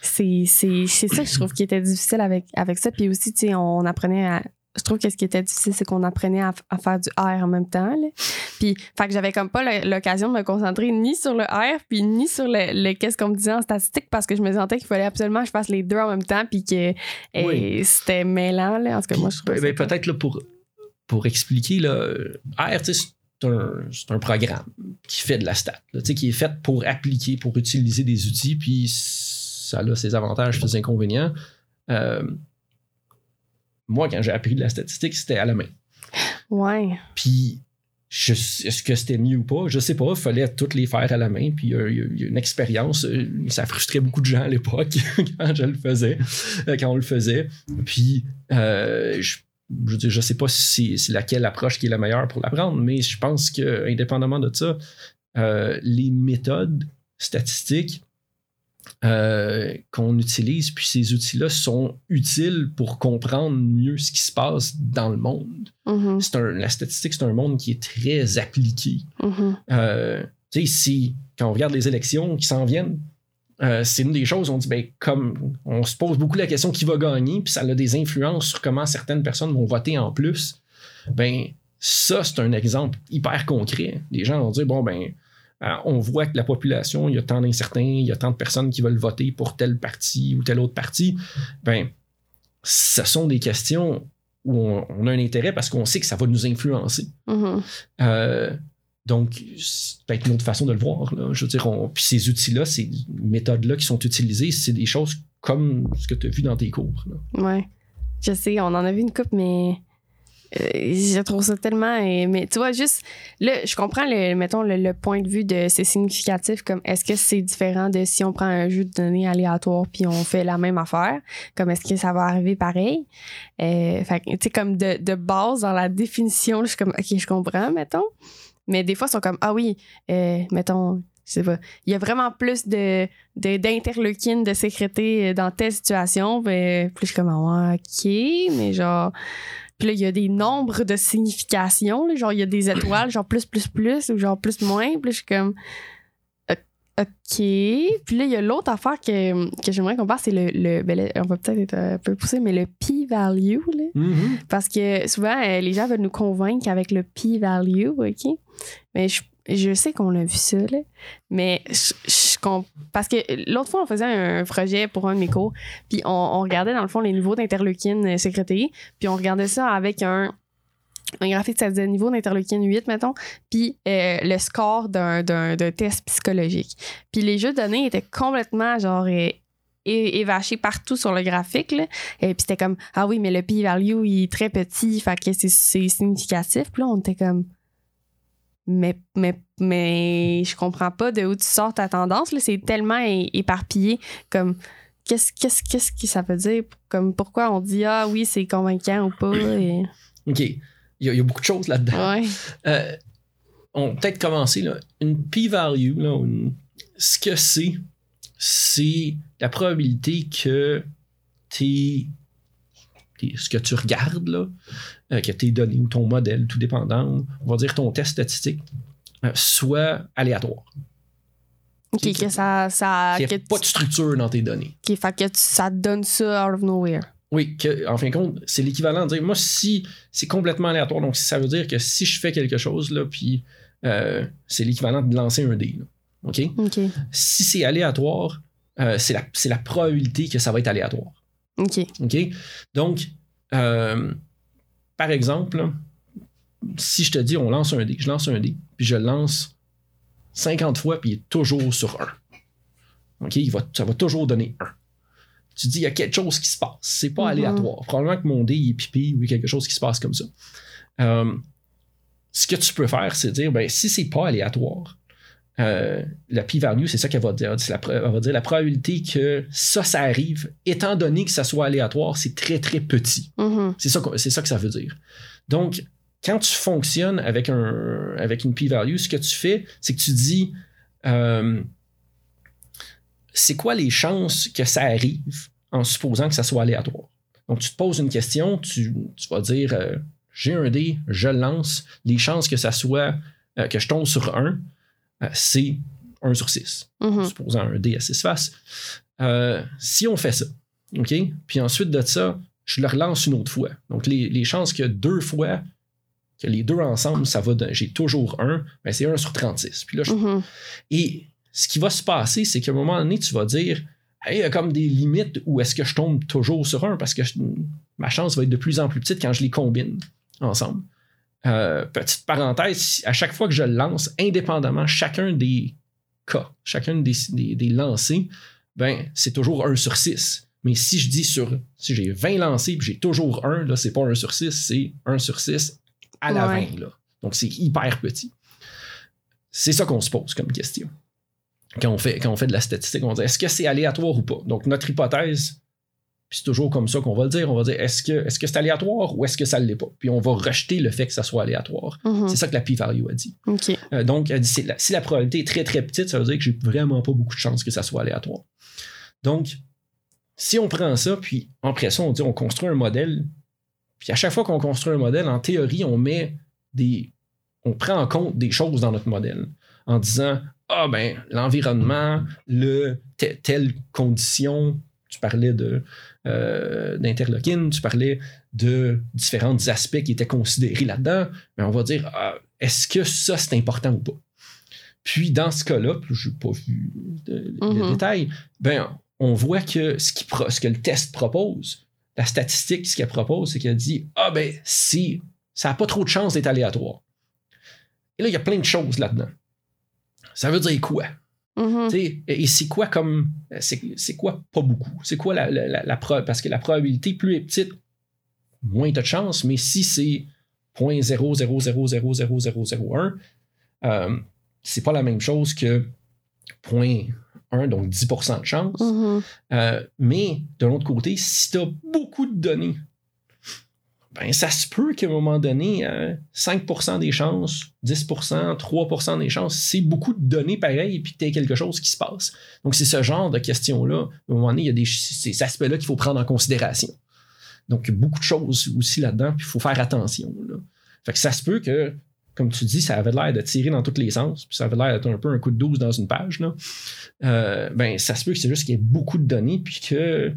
c'est ça que je trouve qui était difficile avec, avec ça. Puis aussi, tu sais, on apprenait à. Je trouve que ce qui était difficile, c'est qu'on apprenait à, à faire du R en même temps. Là. Puis, fait que j'avais comme pas l'occasion de me concentrer ni sur le R, puis ni sur le, le qu'est-ce qu'on me disait en statistique, parce que je me sentais qu'il fallait absolument que je fasse les deux en même temps, puis que Oui. c'était mêlant. Là. En tout cas, moi, je trouve Ben, peut-être là, pour, pour expliquer, là, R, c'est un, un programme qui fait de la stat, là, qui est fait pour appliquer, pour utiliser des outils, puis ça a ses avantages, ses inconvénients. Euh, moi, quand j'ai appris de la statistique, c'était à la main. Ouais. Puis, je- est-ce que c'était mieux ou pas? Je sais pas. Il fallait toutes les faire à la main. Puis, il y a- il y, a une expérience. euh, Ça frustrait beaucoup de gens à l'époque quand je le faisais, euh, quand on le faisait. Puis, euh, je, je sais pas si c'est- laquelle approche qui est la meilleure pour l'apprendre, mais je pense que, indépendamment de ça, les méthodes statistiques euh, qu'on utilise, puis ces outils-là sont utiles pour comprendre mieux ce qui se passe dans le monde c'est un- la statistique, c'est un monde qui est très appliqué. mhm. Euh, tu sais, si, quand on regarde les élections qui s'en viennent, euh, c'est une des choses, on dit, ben, comme on se pose beaucoup la question qui va gagner, puis ça a des influences sur comment certaines personnes vont voter en plus. Ben, ça, c'est un exemple hyper concret. Les gens vont dire, bon, ben, on voit que la population, il y a tant d'incertains, il y a tant de personnes qui veulent voter pour tel parti ou tel autre parti. Ben, ce sont des questions où on, on a un intérêt parce qu'on sait que ça va nous influencer. Mhm. Euh, donc, c'est peut-être une autre façon de le voir. Là. Je veux dire, on- puis ces outils-là, ces méthodes-là qui sont utilisées, c'est des choses comme ce que tu as vu dans tes cours. Ouais. Je sais, on en a vu une coupe, mais euh, je trouve ça tellement. euh, mais tu vois, juste là, je comprends, le, mettons, le, point de vue de c'est significatif, comme est-ce que c'est différent de si on prend un jeu de données aléatoire puis on fait la même affaire, comme est-ce que ça va arriver pareil? Euh, fait tu sais, comme de, de base dans la définition, je suis comme, OK, je comprends, mettons. Mais des fois, ils sont comme, ah oui, euh, mettons, je sais pas, il y a vraiment plus de, de- d'interleukines de sécréter dans telle situation. Ben, puis je suis comme, ah, OK, mais genre. Puis là, il y a des nombres de significations. là, genre, il y a des étoiles, genre plus, plus, plus, ou genre plus, moins. Puis là, je suis comme, OK. Puis là, il y a l'autre affaire que, que j'aimerais qu'on parle, c'est le. le ben là, on va peut-être être un peu poussé, mais le p-value. là. Parce que souvent, euh, les gens veulent nous convaincre avec le p-value, OK? Mais je, je sais qu'on l'a vu ça, là, mais je, je parce que l'autre fois, on faisait un projet pour un de mes cours, puis on, regardait dans le fond les niveaux d'interleukine euh, sécrétés, puis on regardait ça avec un, un graphique, ça disait niveau d'interleukine 8, mettons, puis euh, le score d'un, d'un, test psychologique. Puis les jeux de données étaient complètement, genre, euh, é- évachés partout sur le graphique, là. Et puis c'était comme, ah oui, mais le p-value, il est très petit, fait que c'est, c'est significatif. Puis là, on était comme, mais, mais, mais je comprends pas de où tu sors ta tendance. C'est tellement éparpillé, comme, qu'est-ce, qu'est-ce, qu'est-ce que ça veut dire? Comme, pourquoi on dit, ah oui, c'est convaincant ou pas? et- OK. Il y, a- il y a beaucoup de choses là-dedans. Ouais. Euh, on peut peut-être commencer. Là. Une p-value, là, une- ce que c'est, c'est la probabilité que t'es- ce que tu regardes, là, euh, que tes données ou ton modèle, tout dépendant, on va dire ton test statistique, euh, soit aléatoire. OK, Ok. que ça. ça Qu'il n'y ait pas de structure dans tes données. OK, fait que tu- ça te donne ça out of nowhere. Oui, que, en fin de compte, c'est l'équivalent de dire, moi, si c'est complètement aléatoire, donc ça veut dire que si je fais quelque chose, là, puis euh, c'est l'équivalent de lancer un dé. là. OK? OK. Si c'est aléatoire, euh, c'est la, c'est la probabilité que ça va être aléatoire. OK. OK? Donc, euh, par exemple, si je te dis on lance un dé, je lance un dé, puis je le lance 50 fois, puis il est toujours sur 1. OK? Il va, ça va toujours donner 1. Tu dis, il y a quelque chose qui se passe. C'est pas Mhm. aléatoire. Probablement que mon dé il est pipi ou quelque chose qui se passe comme ça. Euh, ce que tu peux faire, c'est dire, ben, si c'est pas aléatoire, euh, la p-value, c'est ça qu'elle va dire. La, elle va dire la probabilité que ça, ça arrive, étant donné que ça soit aléatoire, c'est très, très petit. Mhm. C'est ça, que ça veut dire. Donc, quand tu fonctionnes avec, un, avec une p-value, ce que tu fais, c'est que tu dis euh, c'est quoi les chances que ça arrive en supposant que ça soit aléatoire? Donc, tu te poses une question, tu, tu vas dire euh, j'ai un dé, je le lance, les chances que ça soit que je tombe sur 1, c'est 1 sur 6 Mhm. supposant un dé à 6 faces. Euh, si on fait ça, OK? Puis ensuite de ça, je le relance une autre fois. Donc, les, les chances que deux fois, que les deux ensemble, ça va, j'ai toujours un, ben c'est 1 sur 36. Puis là, je- Mhm. Et ce qui va se passer, c'est qu'à un moment donné, tu vas dire, hey, il y a comme des limites où est-ce que je tombe toujours sur un parce que je- ma chance va être de plus en plus petite quand je les combine ensemble. Euh, petite parenthèse, à chaque fois que je le lance, indépendamment, chacun des cas, chacun des, des, des lancers, ben, c'est toujours 1 sur 6. Mais si je dis sur, si j'ai 20 lancés puis j'ai toujours 1, là, c'est pas 1 sur 6, c'est 1 sur 6 à la Ouais. 20, là. Donc, c'est hyper petit. C'est ça qu'on se pose comme question. Quand on fait, quand on fait de la statistique, on dit est-ce que c'est aléatoire ou pas? Donc, notre hypothèse, puis c'est toujours comme ça qu'on va le dire, on va dire est-ce que est-ce que c'est aléatoire ou est-ce que ça ne l'est pas? Puis on va rejeter le fait que ça soit aléatoire. Mhm. C'est ça que la p-value a dit. Euh, donc, elle dit, c'est la- si la probabilité est très très petite, ça veut dire que j'ai vraiment pas beaucoup de chances que ça soit aléatoire. Donc, si on prend ça, puis après ça, on dit on construit un modèle, puis à chaque fois qu'on construit un modèle, en théorie, on met des. On prend en compte des choses dans notre modèle en disant Ah ben, l'environnement, le te- telle condition, tu parlais de euh, d'interleukine, tu parlais de différents aspects qui étaient considérés là-dedans, mais on va dire Ah, est-ce que ça c'est important ou pas? Puis dans ce cas-là, je n'ai pas vu de- le Mhm. détail, ben, on voit que ce, qui ce que le test propose, la statistique, ce qu'elle propose, c'est qu'elle dit Ah ben, si ça n'a pas trop de chance d'être aléatoire. Et là, il y a plein de choses là-dedans. Ça veut dire quoi? Mhm. Sais, Et c'est quoi comme. C'est quoi pas beaucoup? C'est quoi la, la, la, Parce que la probabilité, plus elle est petite, moins tu as de chance, mais si c'est 0.0000001, euh, c'est pas la même chose que 0.1, donc 10% de chance. Mhm. Euh, mais de l'autre côté, si tu as beaucoup de données, ben ça se peut qu'à un moment donné, euh, 5% des chances, 10%, 3% des chances, c'est beaucoup de données pareilles, puis que tu quelque chose qui se passe. Donc, c'est ce genre de questions-là. À un moment donné, il y a des, ces aspects-là qu'il faut prendre en considération. Donc, il y a beaucoup de choses aussi là-dedans, puis il faut faire attention. Là. Fait que ça se peut que, comme tu dis, ça avait l'air de tirer dans tous les sens, puis ça avait l'air d'être un peu un coup de 12 dans une page. Là. Euh, ben, ça se peut que c'est juste qu'il y ait beaucoup de données, puis que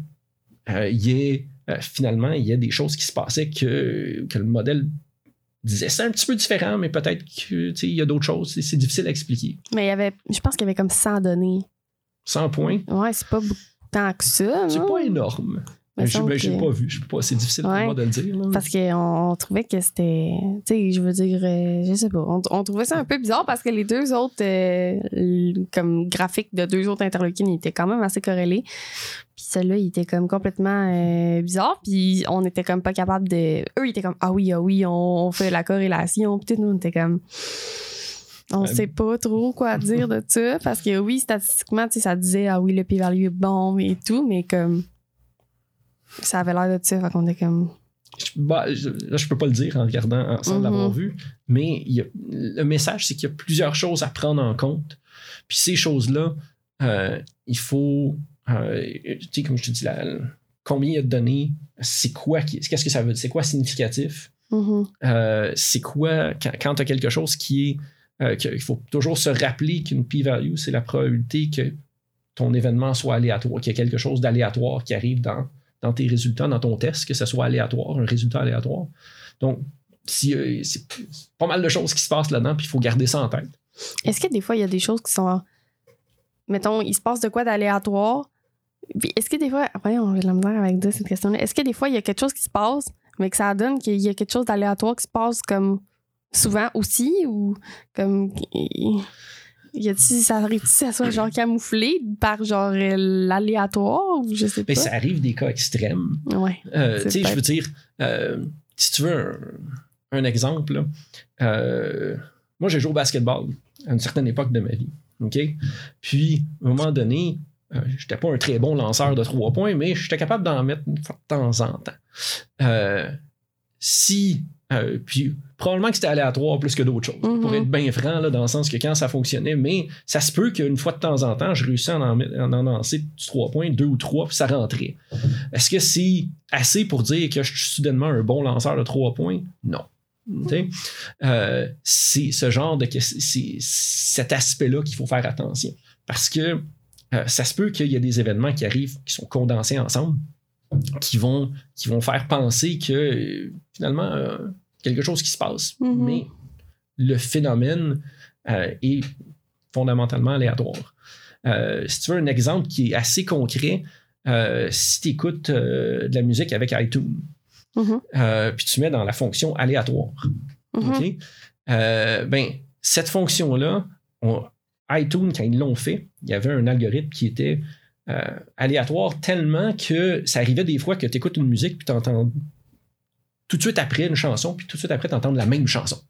euh, y ait, euh, finalement, il y a des choses qui se passaient que, que le modèle disait c'est un petit peu différent, mais peut-être qu'il y a d'autres choses. C'est- difficile à expliquer. Mais il y avait, je pense qu'il y avait comme 100 données. 100 points, Ouais, c'est pas beaucoup tant que ça. c'est pas énorme. Me Je semble n'ai que- pas vu. C'est difficile pour Ouais. moi de le dire. là. Parce qu'on on trouvait que c'était. Tu sais, je veux dire, euh, je sais pas. On, on trouvait ça un peu bizarre parce que les deux autres, euh, comme graphiques de deux autres interleukines, ils étaient quand même assez corrélés. Celui-là, il était comme complètement euh, bizarre. Puis on était comme pas capable de. Eux, ils étaient comme, ah oui, ah oui, on, on fait la corrélation. Puis tout, nous, on était comme. On Euh, sait pas trop quoi dire de ça. Parce que oui, statistiquement, ça disait, ah oui, le p-value est bon et tout, mais comme. Ça avait l'air de ça. Fait qu'on était comme. Bah, je, là, je peux pas le dire en regardant, sans Mhm. l'avoir vu, mais il y a- le message, c'est qu'il y a plusieurs choses à prendre en compte. Puis ces choses-là, euh, il faut, euh, tu sais, comme je te dis, la- combien il y a de données, c'est quoi, qu'est-ce que ça veut dire, c'est quoi significatif, Mhm. Euh, c'est quoi, quand, tu as quelque chose qui est, euh, que- il faut toujours se rappeler qu'une p-value, c'est la probabilité que ton événement soit aléatoire, qu'il y a quelque chose d'aléatoire qui arrive dans, dans tes résultats, dans ton test, que ce soit aléatoire, un résultat aléatoire. Donc, si, euh, c'est pas mal de choses qui se passent là-dedans, puis il faut garder ça en tête. Est-ce que des fois, il y a des choses qui sont. Mettons, il se passe de quoi d'aléatoire? Puis est-ce que des fois. Voyons, j'ai de la misère avec dire cette question-là. Est-ce que des fois, il y a quelque chose qui se passe, mais que ça donne qu'il y a quelque chose d'aléatoire qui se passe comme souvent aussi? Ou comme. Y a-t-il, ça arrive que ça soit genre camouflé par genre euh, l'aléatoire ou je sais pas? Mais ça arrive des cas extrêmes. Ouais. Euh, tu sais, je veux dire, euh, si tu veux un, un exemple, là, euh, moi j'ai joué au basketball à une certaine époque de ma vie. OK? Puis, à un moment donné, euh, j'étais pas un très bon lanceur de trois points, mais j'étais capable d'en mettre une fois de temps en temps. Euh, si. euh, puis, probablement que c'était aléatoire plus que d'autres choses. Mhm. Pour être bien franc, là, dans le sens que quand ça fonctionnait, mais ça se peut qu'une fois de temps en temps, je réussis à en, à en lancer trois points, deux ou trois, puis ça rentrait. Est-ce que c'est assez pour dire que je suis soudainement un bon lanceur de trois points? Non. Euh, c'est ce genre de. C'est cet aspect-là qu'il faut faire attention. Parce que euh, ça se peut qu'il y a des événements qui arrivent qui sont condensés ensemble, qui vont, qui vont faire penser que euh, finalement, euh, quelque chose qui se passe. Mhm. Mais le phénomène euh, est fondamentalement aléatoire. Si tu veux un exemple qui est assez concret, si tu écoutes de la musique avec iTunes, Mhm. euh, puis tu mets dans la fonction aléatoire. OK? Euh, ben, cette fonction-là, on- iTunes, quand ils l'ont fait, il y avait un algorithme qui était euh, aléatoire tellement que ça arrivait des fois que tu écoutes une musique puis tu entends tout de suite après une chanson, puis tout de suite après tu entends la même chanson.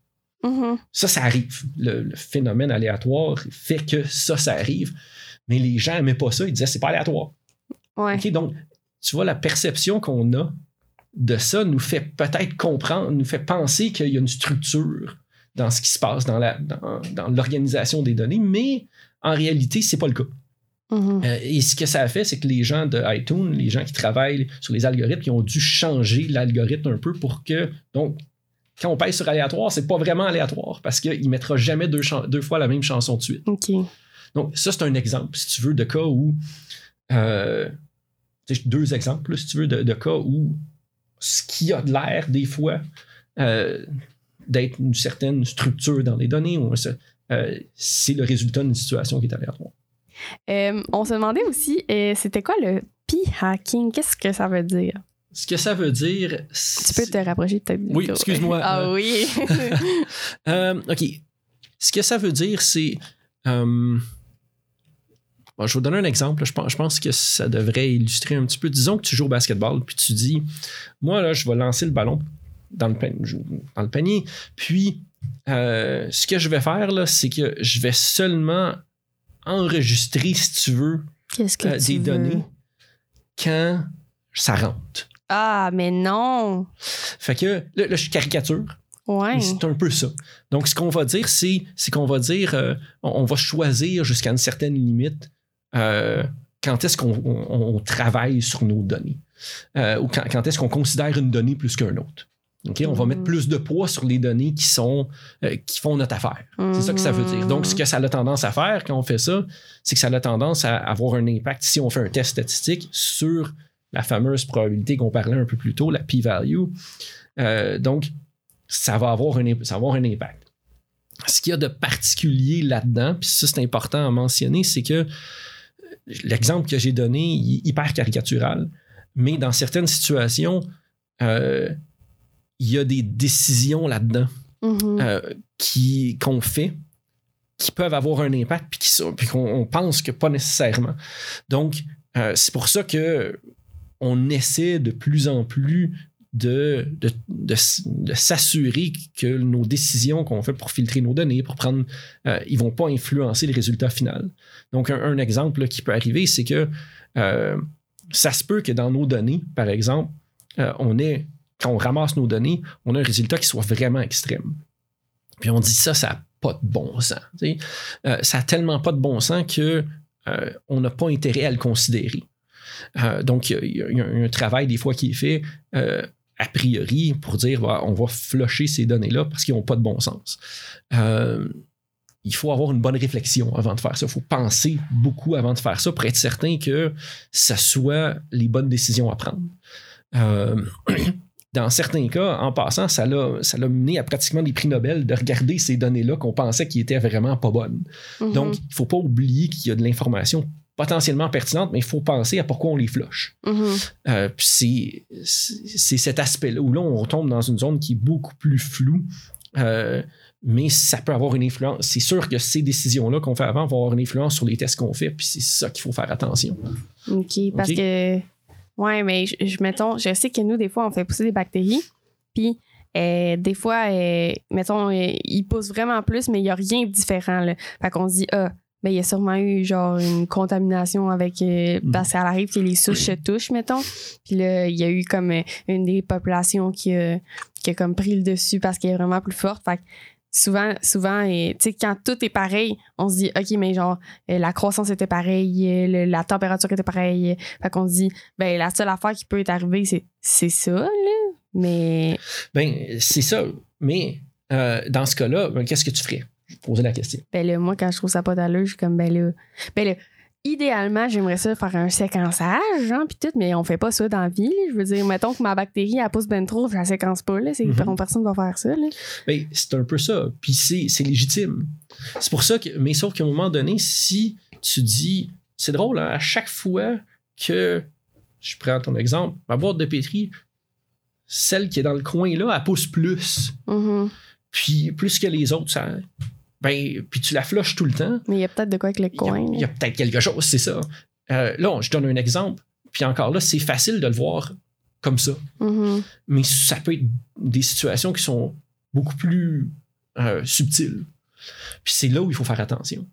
Mhm. Ça, ça arrive. Le, le phénomène aléatoire fait que ça, ça arrive. Mais les gens n'aimaient pas ça. Ils disaient c'est pas aléatoire. Ouais. Donc, tu vois, la perception qu'on a de ça nous fait peut-être comprendre, nous fait penser qu'il y a une structure dans ce qui se passe dans la- dans, dans l'organisation des données, mais en réalité, c'est pas le cas. Mhm. Euh, et ce que ça a fait, c'est que les gens de iTunes, les gens qui travaillent sur les algorithmes, ils ont dû changer l'algorithme un peu pour que. Donc, quand on pèse sur aléatoire, c'est pas vraiment aléatoire parce qu'il ne mettra jamais deux, chan- deux fois la même chanson de suite. Donc, ça, c'est un exemple, si tu veux, de cas où. euh, deux exemples, si tu veux, de, de cas où ce qui a de l'air, des fois, euh, d'être une certaine structure dans les données, euh, c'est le résultat d'une situation qui est aléatoire. Euh, on se demandait aussi, euh, c'était quoi le p-hacking? Qu'est-ce que ça veut dire? Ce que ça veut dire. Tu peux te rapprocher peut-être. Oui, excuse-moi. Ah Euh, oui. Euh, OK. Ce que ça veut dire, c'est. bon, je vais vous donner un exemple. Je pense, je pense que ça devrait illustrer un petit peu. Disons que tu joues au basketball, puis tu dis Moi, là, je vais lancer le ballon dans le, pan- dans le panier. Puis, euh, ce que je vais faire, là, c'est que je vais seulement enregistrer, si tu veux, que euh, tu des veux? données quand ça rentre. Ah, mais non. Fait que là, là, je caricature. Ouais. C'est un peu ça. Donc, ce qu'on va dire, c'est, c'est qu'on va dire, euh, on, on va choisir jusqu'à une certaine limite quand est-ce qu'on on- on travaille sur nos données ou quand, quand est-ce qu'on considère une donnée plus qu'un autre. On va mettre plus de poids sur les données qui, sont, euh, qui font notre affaire. C'est ça que ça veut dire. Donc, ce que ça a tendance à faire quand on fait ça, c'est que ça a tendance à avoir un impact, si on fait un test statistique, sur la fameuse probabilité qu'on parlait un peu plus tôt, la p-value. Euh, donc, ça va avoir un, ça va avoir un impact. Ce qu'il y a de particulier là-dedans, puis ça c'est important à mentionner, c'est que l'exemple que j'ai donné il est hyper caricatural, mais dans certaines situations, euh, il y a des décisions là-dedans Mhm. euh, qui, qu'on fait qui peuvent avoir un impact puis, qui sont- puis qu'on on pense que pas nécessairement. Donc, euh, c'est pour ça que on essaie de plus en plus de, de, de s'assurer que nos décisions qu'on fait pour filtrer nos données, pour prendre, euh, ils vont pas influencer le résultat final. Donc, un, un exemple là, qui peut arriver, c'est que euh, ça se peut que dans nos données, par exemple, euh, on ait, quand on ramasse nos données, on a un résultat qui soit vraiment extrême. Puis on dit ça, ça n'a pas de bon sens. Euh, ça n'a tellement pas de bon sens que euh, n'a pas intérêt à le considérer. Donc, il y a- un travail des fois qui est fait euh, a priori pour dire bah, on va flusher ces données-là parce qu'ils n'ont pas de bon sens. Il faut avoir une bonne réflexion avant de faire ça. Il faut penser beaucoup avant de faire ça pour être certain que ça soit les bonnes décisions à prendre. Dans certains cas, en passant, ça l'a, ça l'a mené à pratiquement des prix Nobel de regarder ces données-là qu'on pensait qui étaient vraiment pas bonnes. Mhm. Donc, il ne faut pas oublier qu'il y a de l'information potentiellement pertinente, mais il faut penser à pourquoi on les flush. Mhm. Euh, puis c'est, cet aspect-là où là, on tombe dans une zone qui est beaucoup plus floue. euh, mais ça peut avoir une influence. C'est sûr que ces décisions-là qu'on fait avant vont avoir une influence sur les tests qu'on fait, puis c'est ça qu'il faut faire attention. OK, parce que. Ouais, mais je, je- mettons, je sais que nous, des fois, on fait pousser des bactéries, puis euh, des fois, euh, mettons, euh, ils poussent vraiment plus, mais il n'y a rien de différent. Là. Fait qu'on se dit, ah, ben, il y a sûrement eu genre une contamination avec. euh, Mhm. Parce qu'elle arrive que les souches se touchent, mettons. Puis là, il y a eu comme une des populations qui, a- qui a comme pris le dessus parce qu'elle est vraiment plus forte. Fait que souvent, souvent, et, tu sais, quand tout est pareil, on se dit, OK, mais genre, euh, la croissance était pareille, euh, le- la température était pareille. Fait qu'on se dit, ben, la seule affaire qui peut être arrivée, c'est, c'est ça, là. Mais, Ben, c'est ça. Mais euh, dans ce cas-là, ben, qu'est-ce que tu ferais? Je vais poser la question. ben là, moi, quand je trouve ça pas d'allure, je suis comme, ben là, ben là, idéalement, j'aimerais ça faire un séquençage, genre, puis tout, mais on fait pas ça dans la vie, là. Je veux dire, mettons que ma bactérie, elle pousse ben trop, je la séquence pas, là. C'est, Mhm. Personne va faire ça, là. Ben, c'est un peu ça. Puis c'est, légitime. C'est pour ça que, mais sauf qu'à un moment donné, si tu dis, c'est drôle, hein, à chaque fois que je prends ton exemple, ma boîte de pétri, celle qui est dans le coin là, elle pousse plus. Mhm. Puis plus que les autres, ça. Ben, puis tu la flushes tout le temps. Mais il y a peut-être de quoi avec le coin. Il y a, peut-être quelque chose, c'est ça. Euh, là, je donne un exemple. Puis encore là, c'est facile de le voir comme ça. Mhm. Mais ça peut être des situations qui sont beaucoup plus euh, subtiles. Puis c'est là où il faut faire attention.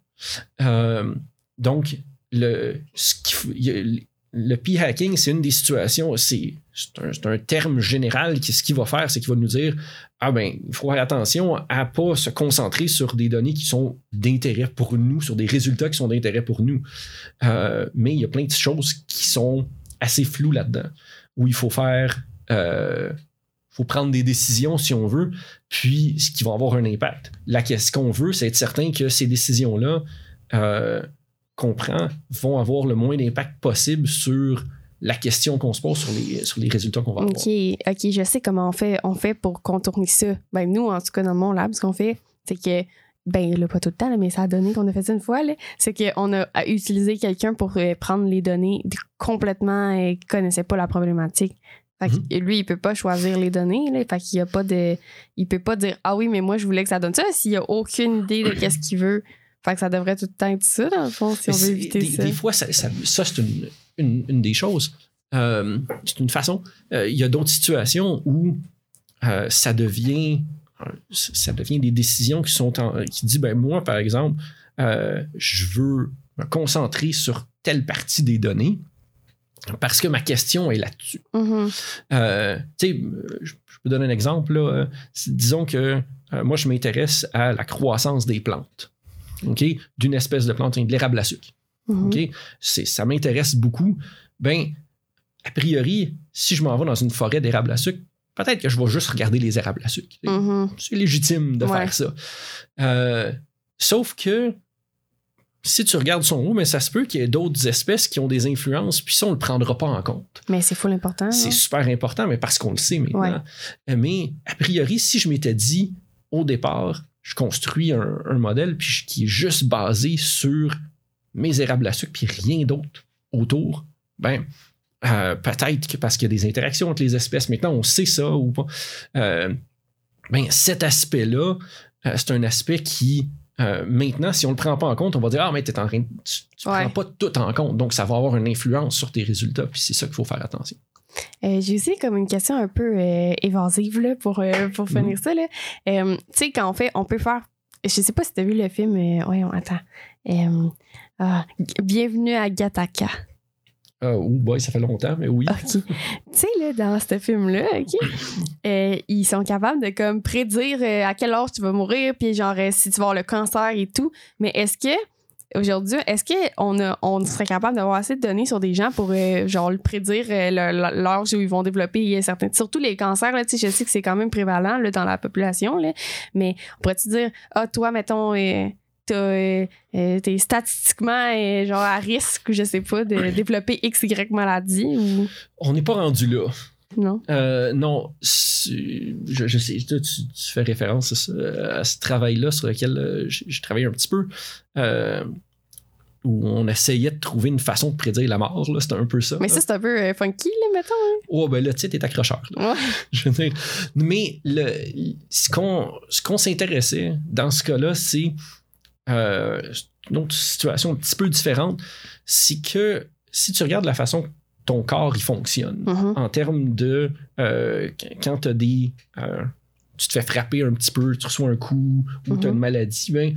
Euh, donc, le, ce a- le p-hacking, c'est une des situations, c'est c'est un, terme général qui, ce qu'il va faire, c'est qu'il va nous dire Ah ben, il faut faire attention à pas se concentrer sur des données qui sont d'intérêt pour nous, sur des résultats qui sont d'intérêt pour nous. Euh, mais il y a plein de choses qui sont assez floues là-dedans, où il faut faire. euh, faut prendre des décisions si on veut, puis ce qui va avoir un impact. Là, ce qu'on veut, c'est être certain que ces décisions-là euh, qu'on prend vont avoir le moins d'impact possible sur la question qu'on se pose, sur les, sur les résultats qu'on va avoir. OK, je sais comment on fait, on fait pour contourner ça. Ben, nous, en tout cas, dans mon lab, ce qu'on fait, c'est que, ben, là, pas tout le temps, là, mais ça a donné qu'on a fait ça une fois, c'est qu'on a utilisé quelqu'un pour euh, prendre les données de- complètement et qui connaissait pas la problématique. Fait que lui, il peut pas choisir les données, là, fait qu'il y a pas de... Il peut pas dire « Ah oui, mais moi, je voulais que ça donne ça » s'il a aucune idée de qu'est-ce qu'il veut. Fait que ça devrait tout le temps être ça, dans le fond, si on veut éviter des, ça. des fois, ça, ça- ça, c'est une, une- une des choses. Euh, c'est une façon. Euh, Il y a d'autres situations où euh, ça devient ça devient des décisions qui sont en, qui dit ben moi par exemple je veux me concentrer sur telle partie des données parce que ma question est là-dessus. Sais, je peux donner un exemple. Là. Disons que moi, je m'intéresse à la croissance des plantes, d'une espèce de plante, de l'érable à sucre. OK? C'est- Ça m'intéresse beaucoup. Ben, a priori, si je m'en vais dans une forêt d'érable à sucre, peut-être que je vais juste regarder les érables à sucre. Mhm. C'est légitime de Ouais. faire ça. Euh, sauf que si tu regardes son haut, mais ça se peut qu'il y ait d'autres espèces qui ont des influences, puis ça, on le prendra pas en compte. Mais c'est full important. C'est non? super important, mais parce qu'on le sait maintenant. Ouais. Euh, Mais a priori, si je m'étais dit au départ, je construis un, un modèle puis je- qui est juste basé sur mes érables à sucre puis rien d'autre autour, ben euh, peut-être que parce qu'il y a des interactions entre les espèces, maintenant on sait ça ou pas. Euh, ben cet aspect-là, euh, c'est un aspect qui maintenant, si on le prend pas en compte, on va dire Ah, mais t'es en train de- tu, Ouais. prends pas tout en compte, donc ça va avoir une influence sur tes résultats, puis c'est ça qu'il faut faire attention. Euh, J'ai aussi comme une question un peu euh, évasive là, pour, euh, pour Mhm. finir ça. là. Tu sais, quand on fait, on peut faire. Je sais pas si tu as vu le film. Euh, voyons, attends. Euh, ah, Bienvenue à Gataka. Ah, oh boy, ça fait longtemps, mais oui. OK. tu sais, là, dans ce film-là, OK, euh, ils sont capables de comme prédire euh, à quel âge tu vas mourir, puis genre euh, si tu vas avoir le cancer et tout. Mais est-ce que aujourd'hui, est-ce qu'on on serait capable d'avoir assez de données sur des gens pour euh, genre prédire euh, l'âge où ils vont développer certains, surtout les cancers là, je sais que c'est quand même prévalent là, dans la population là, mais on pourrait-tu dire ah toi mettons euh, euh, t'es statistiquement genre à risque je sais pas de développer XY maladie ou On n'est pas rendu là. Non? Euh, non, je, je sais, tu, fais référence à ce, travail-là sur lequel euh, j'ai j'ai travaillé un petit peu, euh, où on essayait de trouver une façon de prédire la mort. là, C'était un peu ça. Mais là. ça, c'est un peu euh, funky, là, mettons. hein? Oh, ben là, tu sais, t'es accrocheur. Ouais. Je veux dire, mais le, ce qu'on ce qu'on s'intéressait dans ce cas-là, c'est euh, une autre situation un petit peu différente. C'est que si tu regardes la façon ton corps il fonctionne, Mhm. en termes de euh, qu- quand tu as des. euh, tu te fais frapper un petit peu, tu reçois un coup ou tu as une maladie, ben,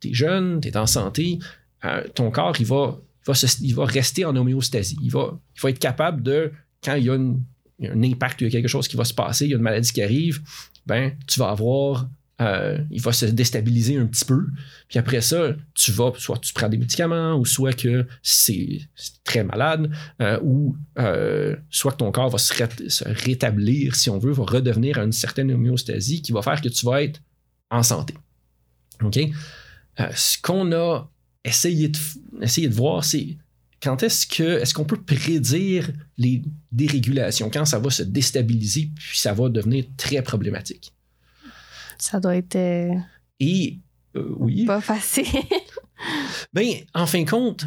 tu es jeune, tu es en santé, euh, ton corps, il va, il, va se- il va rester en homéostasie. Il va, il va être capable de, quand il y a, une- il y a un impact, il y a quelque chose qui va se passer, il y a une maladie qui arrive, ben, tu vas avoir. Euh, il va se déstabiliser un petit peu. Puis après ça, tu vas, soit tu prends des médicaments, ou soit que c'est très malade, euh, ou euh, soit que ton corps va se, ré- se rétablir, si on veut, va redevenir à une certaine homéostasie qui va faire que tu vas être en santé. OK? Ce qu'on a essayé de, essayé de voir, c'est quand est-ce que est-ce qu'on peut prédire les dérégulations, quand ça va se déstabiliser, puis ça va devenir très problématique. Ça doit être euh, Et euh, oui. pas facile. Ben, en fin de compte,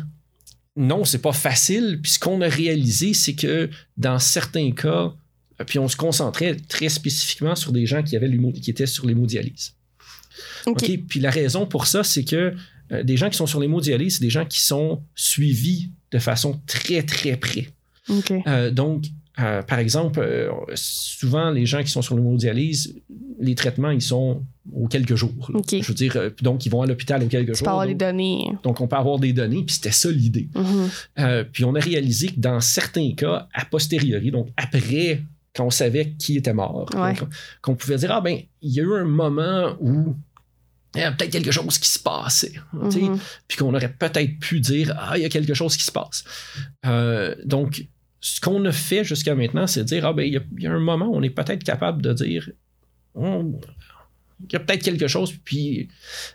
non, c'est pas facile. Puis ce qu'on a réalisé, c'est que dans certains cas, euh, puis on se concentrait très spécifiquement sur des gens qui, avaient qui étaient sur l'hémodialyse. OK. OK? Puis la raison pour ça, c'est que euh, des gens qui sont sur l'hémodialyse, c'est des gens qui sont suivis de façon très, très près. OK. Euh, donc, euh, par exemple, euh, souvent, les gens qui sont sur l'hémodialyse, les traitements, ils sont aux quelques jours. Je veux dire, euh, donc, ils vont à l'hôpital aux quelques Tu jours. peux avoir les donc- données. donc, on peut avoir des données, puis c'était ça l'idée. Mhm. Puis on a réalisé que dans certains cas, a posteriori, donc après, quand on savait qui était mort, Ouais. donc, qu'on pouvait dire, ah ben, il y a eu un moment où il y a peut-être quelque chose qui se passait. Mhm. Puis qu'on aurait peut-être pu dire, ah, il y a quelque chose qui se passe. Donc, ce qu'on a fait jusqu'à maintenant, c'est dire, ah ben, il y, a- un moment où on est peut-être capable de dire, il y a peut-être quelque chose, puis,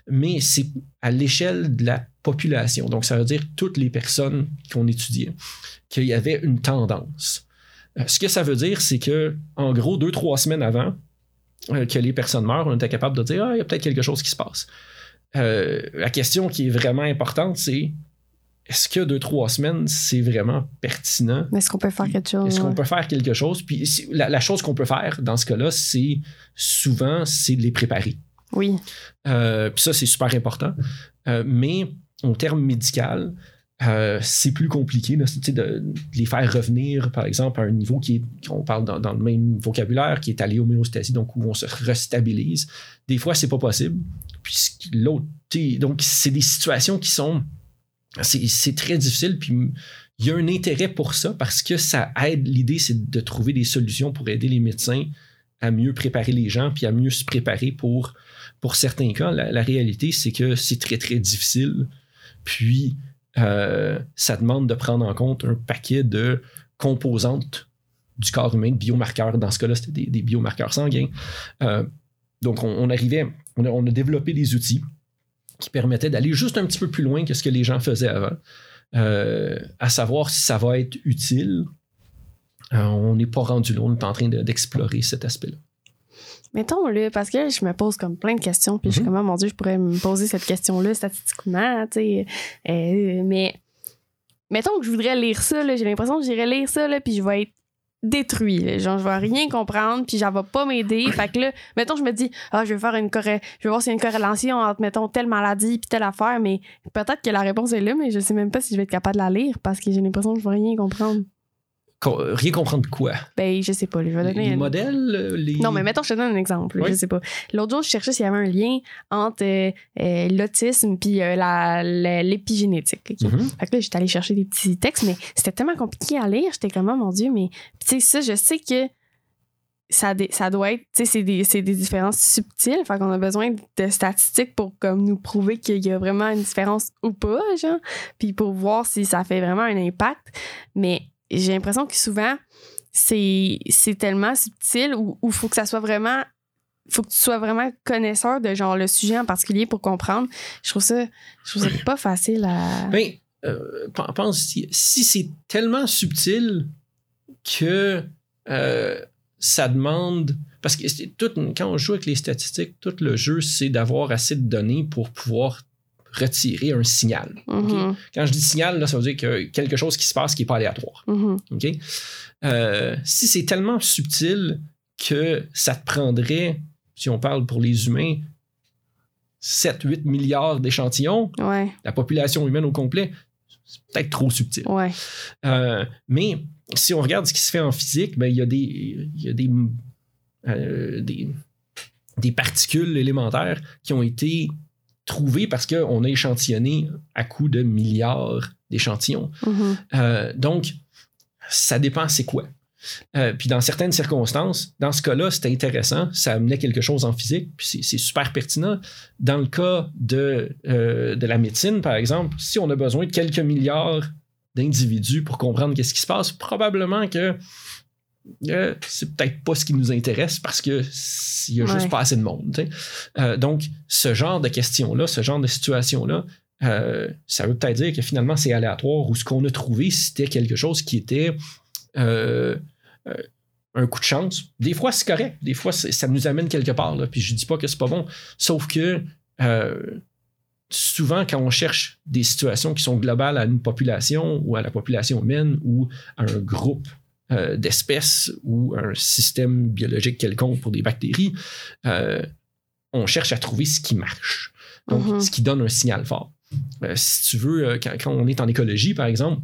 mais c'est à l'échelle de la population. Donc, ça veut dire toutes les personnes qu'on étudiait, qu'il y avait une tendance. Euh, ce que ça veut dire, c'est que, en gros, deux, trois semaines avant euh, que les personnes meurent, on était capable de dire, ah, il y a peut-être quelque chose qui se passe. Euh, la question qui est vraiment importante, c'est est-ce que deux, trois semaines, c'est vraiment pertinent? Est-ce qu'on peut faire quelque chose? Est-ce qu'on peut faire quelque chose? Puis la, la chose qu'on peut faire dans ce cas-là, c'est souvent, c'est de les préparer. Oui. Euh, puis ça, c'est super important. Euh, mais en termes médical, euh, c'est plus compliqué là, de, de les faire revenir, par exemple, à un niveau qui est, on parle dans, dans le même vocabulaire, qui est à l'homéostasie, donc où on se restabilise. Des fois, c'est pas possible. Puis l'autre, donc c'est des situations qui sont, c'est, très difficile. Puis il y a un intérêt pour ça parce que ça aide. L'idée, c'est de trouver des solutions pour aider les médecins à mieux préparer les gens, puis à mieux se préparer pour, pour certains cas. La, réalité, c'est que c'est très, très difficile. Puis, euh, ça demande de prendre en compte un paquet de composantes du corps humain, de biomarqueurs. Dans ce cas-là, c'était des, biomarqueurs sanguins. Euh, donc, on, arrivait, on a développé des outils qui permettait d'aller juste un petit peu plus loin que ce que les gens faisaient avant, euh, à savoir si ça va être utile. Euh, on n'est pas rendu là, on est en train de- d'explorer cet aspect-là. Mettons, là, parce que je me pose comme plein de questions, puis je suis Mhm. comme, Ah, mon Dieu, je pourrais me poser cette question-là statistiquement, tu sais. Euh, mais mettons que je voudrais lire ça, là, j'ai l'impression que j'irais lire ça, là, puis je vais être détruit. là. Genre, je vais rien comprendre, puis ça va pas m'aider. Fait que là, mettons, je me dis, ah, je vais faire une corré... je vais voir s'il y a une corrélation entre, mettons, telle maladie puis telle affaire, mais peut-être que la réponse est là, mais je sais même pas si je vais être capable de la lire parce que j'ai l'impression que je vais rien comprendre. Co- rien comprendre de quoi Ben, je sais pas, je vais Les, donner les un- modèles euh, les... Non, mais mettons, je te donne un exemple. Oui. Je sais pas. L'autre jour, je cherchais s'il y avait un lien entre euh, euh, l'autisme puis euh, la- la- l'épigénétique. ok? Mhm. Fait que là, j'étais allée chercher des petits textes, mais c'était tellement compliqué à lire. J'étais comme, oh mon Dieu, mais tu sais, ça, je sais que ça, ça doit être, tu sais, c'est des, des différences subtiles. Fait qu'on a besoin de statistiques pour comme nous prouver qu'il y a vraiment une différence ou pas, genre. Puis pour voir si ça fait vraiment un impact. Mais j'ai l'impression que souvent, c'est c'est tellement subtil ou il faut que ça soit vraiment faut que tu sois vraiment connaisseur de genre le sujet en particulier pour comprendre. Je trouve ça je trouve ça pas facile à Ben, euh, pen- pense si, si c'est tellement subtil que euh, ça demande. Parce que tout, quand on joue avec les statistiques, tout le jeu, c'est d'avoir assez de données pour pouvoir retirer un signal. Mhm, Quand je dis signal, là, ça veut dire que quelque chose qui se passe qui n'est pas aléatoire. mhm, OK? Euh, si c'est tellement subtil que ça te prendrait, si on parle pour les humains, 7-8 milliards d'échantillons, ouais, la population humaine au complet, c'est peut-être trop subtil. ouais. Euh, mais si on regarde ce qui se fait en physique, ben, il y a des, il y a des, euh, des, des particules élémentaires qui ont été trouvées parce qu'on a échantillonné à coup de milliards d'échantillons. mhm, Euh, donc, ça dépend c'est quoi. Euh, puis dans certaines circonstances, dans ce cas-là, c'était intéressant, ça amenait quelque chose en physique, puis c'est- c'est super pertinent. Dans le cas de, euh, de la médecine, par exemple, si on a besoin de quelques milliards d'individus pour comprendre qu'est-ce qui se passe, probablement que euh, c'est peut-être pas ce qui nous intéresse parce que il y a juste pas assez de monde. Euh, donc, ce genre de questions-là, ce genre de situation-là, euh, ça veut peut-être dire que finalement c'est aléatoire ou ce qu'on a trouvé c'était quelque chose qui était un coup de chance. Des fois c'est correct, des fois ça nous amène quelque part, là, puis je dis pas que c'est pas bon, sauf que souvent quand on cherche des situations qui sont globales à une population ou à la population humaine ou à un groupe euh, d'espèces ou un système biologique quelconque pour des bactéries, euh, on cherche à trouver ce qui marche. Donc, Mhm. ce qui donne un signal fort. Euh, si tu veux, quand, quand on est en écologie, par exemple,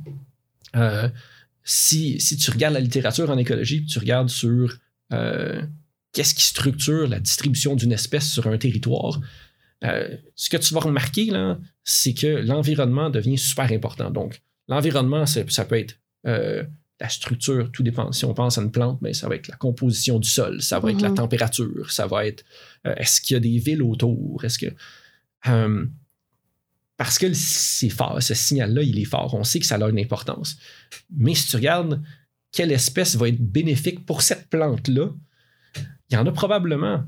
si, si tu regardes la littérature en écologie, tu regardes sur qu'est-ce qui structure la distribution d'une espèce sur un territoire, ce que tu vas remarquer, là, c'est que l'environnement devient super important. Donc, l'environnement, ça peut être la structure, tout dépend. Si on pense à une plante, ben, ça va être la composition du sol, ça va être la Mhm. température, ça va être euh, est-ce qu'il y a des villes autour, est-ce que. Euh, parce que c'est fort, ce signal-là, il est fort. On sait que ça a une importance. Mais si tu regardes quelle espèce va être bénéfique pour cette plante-là, il y en a probablement.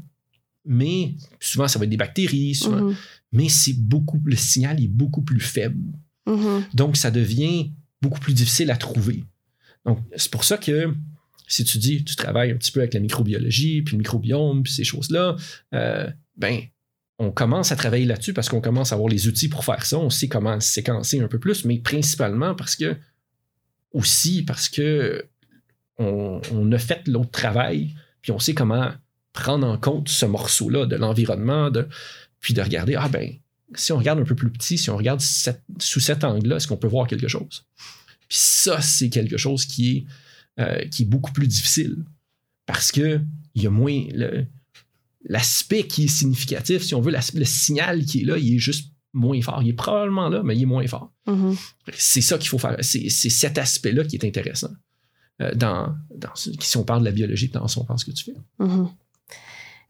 Mais souvent, ça va être des bactéries, souvent. mhm, Mais c'est beaucoup, le signal est beaucoup plus faible. mhm. Donc, ça devient beaucoup plus difficile à trouver. Donc, c'est pour ça que si tu dis, tu travailles un petit peu avec la microbiologie, puis le microbiome, puis ces choses-là, euh, ben, on commence à travailler là-dessus parce qu'on commence à avoir les outils pour faire ça. On sait comment séquencer un peu plus, mais principalement parce que, aussi parce que on, a fait l'autre travail, puis on sait comment prendre en compte ce morceau-là de l'environnement, puis de regarder, ah ben, si on regarde un peu plus petit, si on regarde sous cet angle-là, est-ce qu'on peut voir quelque chose? Puis ça, c'est quelque chose qui est, euh, qui est beaucoup plus difficile parce que il y a moins le- l'aspect qui est significatif, si on veut, le signal qui est là, il est juste moins fort. Il est probablement là, mais il est moins fort. Mhm. C'est ça qu'il faut faire. C'est c'est cet aspect-là qui est intéressant. euh, dans, dans ce- si on parle de la biologie, dans si on pense que tu fais. Mhm.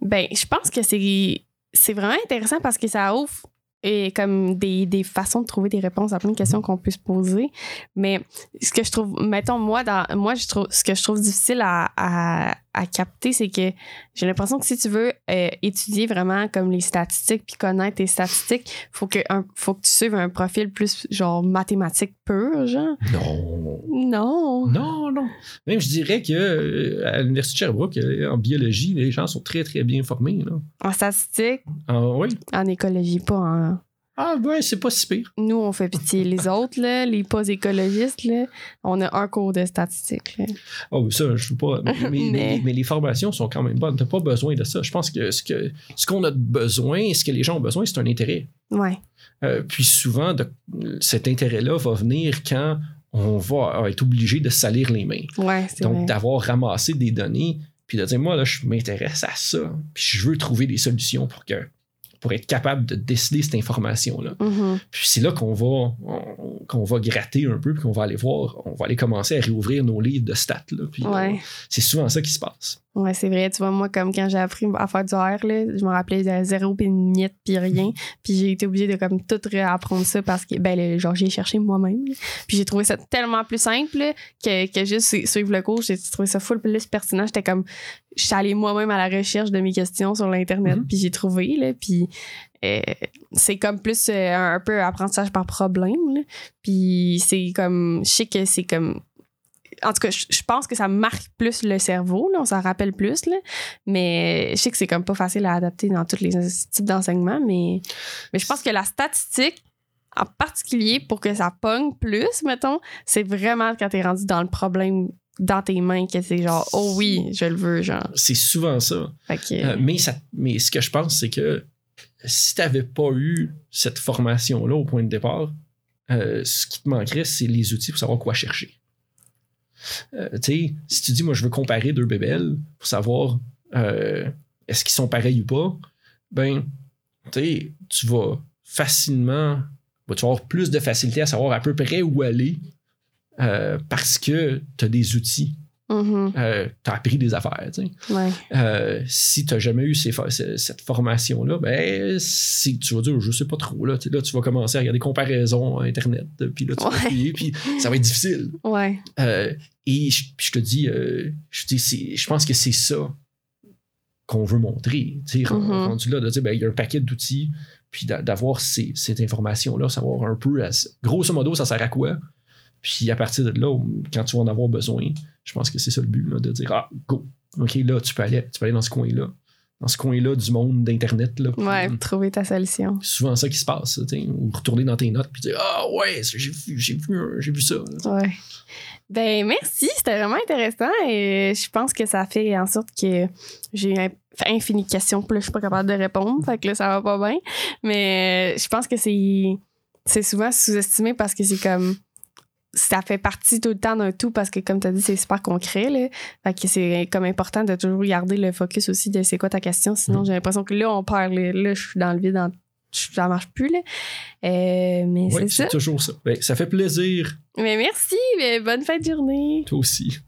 Ben, je pense que c'est c'est vraiment intéressant parce que ça ouvre et comme des, des façons de trouver des réponses à plein de questions qu'on peut se poser. Mais ce que je trouve, mettons, moi, dans, moi je trouve, ce que je trouve difficile à, à, à capter, c'est que j'ai l'impression que si tu veux euh, étudier vraiment comme les statistiques puis connaître tes statistiques, faut que, un, faut que tu suives un profil plus genre mathématique pur, genre. Non. Non. Non, non. Même, je dirais que euh, à l'Université de Sherbrooke, euh, en biologie, les gens sont très, très bien formés. Là. En statistique, Ah, oui. en écologie, pas en. Ah, ouais, c'est pas si pire. Nous, on fait pitié. Les autres, là, les pas écologistes, là, on a un cours de statistique. là. Oh, ça, je veux pas. Mais, mais- Mais- mais les formations sont quand même bonnes. T'as pas besoin de ça. Je pense que ce que ce qu'on a besoin, ce que les gens ont besoin, c'est un intérêt. Ouais. Euh, puis souvent, de- cet intérêt-là va venir quand on va être obligé de salir les mains. Ouais, c'est Donc, d'avoir ramassé des données, puis de dire, moi, là, je m'intéresse à ça, puis je veux trouver des solutions pour que pour être capable de déceler cette information-là. Mhm. Puis c'est là qu'on va, va gratter un peu, puis qu'on va aller voir, on va aller commencer à réouvrir nos livres de stats. Là, puis, Ouais. euh, c'est souvent ça qui se passe. Ouais, c'est vrai. Tu vois, moi, comme quand j'ai appris à faire du R, là, je me rappelais de zéro puis une miette puis rien. Puis j'ai été obligée de comme tout réapprendre ça parce que, ben, le- genre, j'ai cherché moi-même. Puis j'ai trouvé ça tellement plus simple là, que, que juste su- suivre le cours. J'ai trouvé ça full plus pertinent. J'étais comme, je suis allée moi-même à la recherche de mes questions sur l'Internet. Mhm. Puis j'ai trouvé, là. Puis euh, c'est comme plus euh, un, peu apprentissage par problème. là. Puis c'est comme, je sais que c'est comme en tout cas, je je pense que ça marque plus le cerveau, là, on s'en rappelle plus, là. mais je sais que c'est comme pas facile à adapter dans tous les types d'enseignement, mais, mais je pense que la statistique, en particulier pour que ça pogne plus, mettons, c'est vraiment quand t'es rendu dans le problème dans tes mains que c'est genre, oh oui, je le veux, genre. C'est souvent ça. Euh, mais, ça. mais ce que je pense, c'est que si tu n'avais pas eu cette formation-là au point de départ, euh, ce qui te manquerait, c'est les outils pour savoir quoi chercher. Euh, tu sais, si tu dis, moi, je veux comparer deux bébelles pour savoir est-ce qu'ils sont pareils ou pas, ben, tu sais, tu vas facilement, tu vas avoir plus de facilité à savoir à peu près où aller euh, parce que tu as des outils, mhm, euh, tu as appris des affaires, tu sais. ouais. Euh, si tu n'as jamais eu ces cette formation-là, ben, si tu vas dire, je sais pas trop, là, là, tu vas commencer à regarder comparaisons Internet, puis là, tu vas appuyer, puis ça va être difficile. Ouais. Euh, et je, puis je te dis, je, dis je pense que c'est ça qu'on veut montrer. tu sais, Mhm. Rendu là, de dire, ben, il y a un paquet d'outils, puis d'a- d'avoir ces- cette information-là, savoir un peu, à- grosso modo, ça sert à quoi? Puis à partir de là, quand tu vas en avoir besoin, je pense que c'est ça le but, là, de dire, ah, go, OK, là, tu peux aller, tu peux aller dans ce coin-là. Dans ce coin-là du monde d'Internet. Là, puis, Ouais, trouver ta solution. c'est souvent ça qui se passe. tu sais, Ou retourner dans tes notes puis dire Ah ouais, j'ai vu, j'ai vu, j'ai vu ça. Ouais. Ben merci, c'était vraiment intéressant et je pense que ça fait en sorte que j'ai un- fait infini de questions puis là je suis pas capable de répondre, fait que là ça va pas bien, mais euh, je pense que c'est c'est souvent sous-estimé parce que c'est comme ça fait partie tout le temps d'un tout parce que comme tu as dit c'est super concret là. Fait que c'est comme important de toujours garder le focus aussi de c'est quoi ta question sinon Mm. j'ai l'impression que là on perd là je suis dans le vide ça marche plus là. Euh, mais Oui, c'est ça. toujours ça. Ben, ça fait plaisir. Mais merci, mais bonne fin de journée. Toi aussi.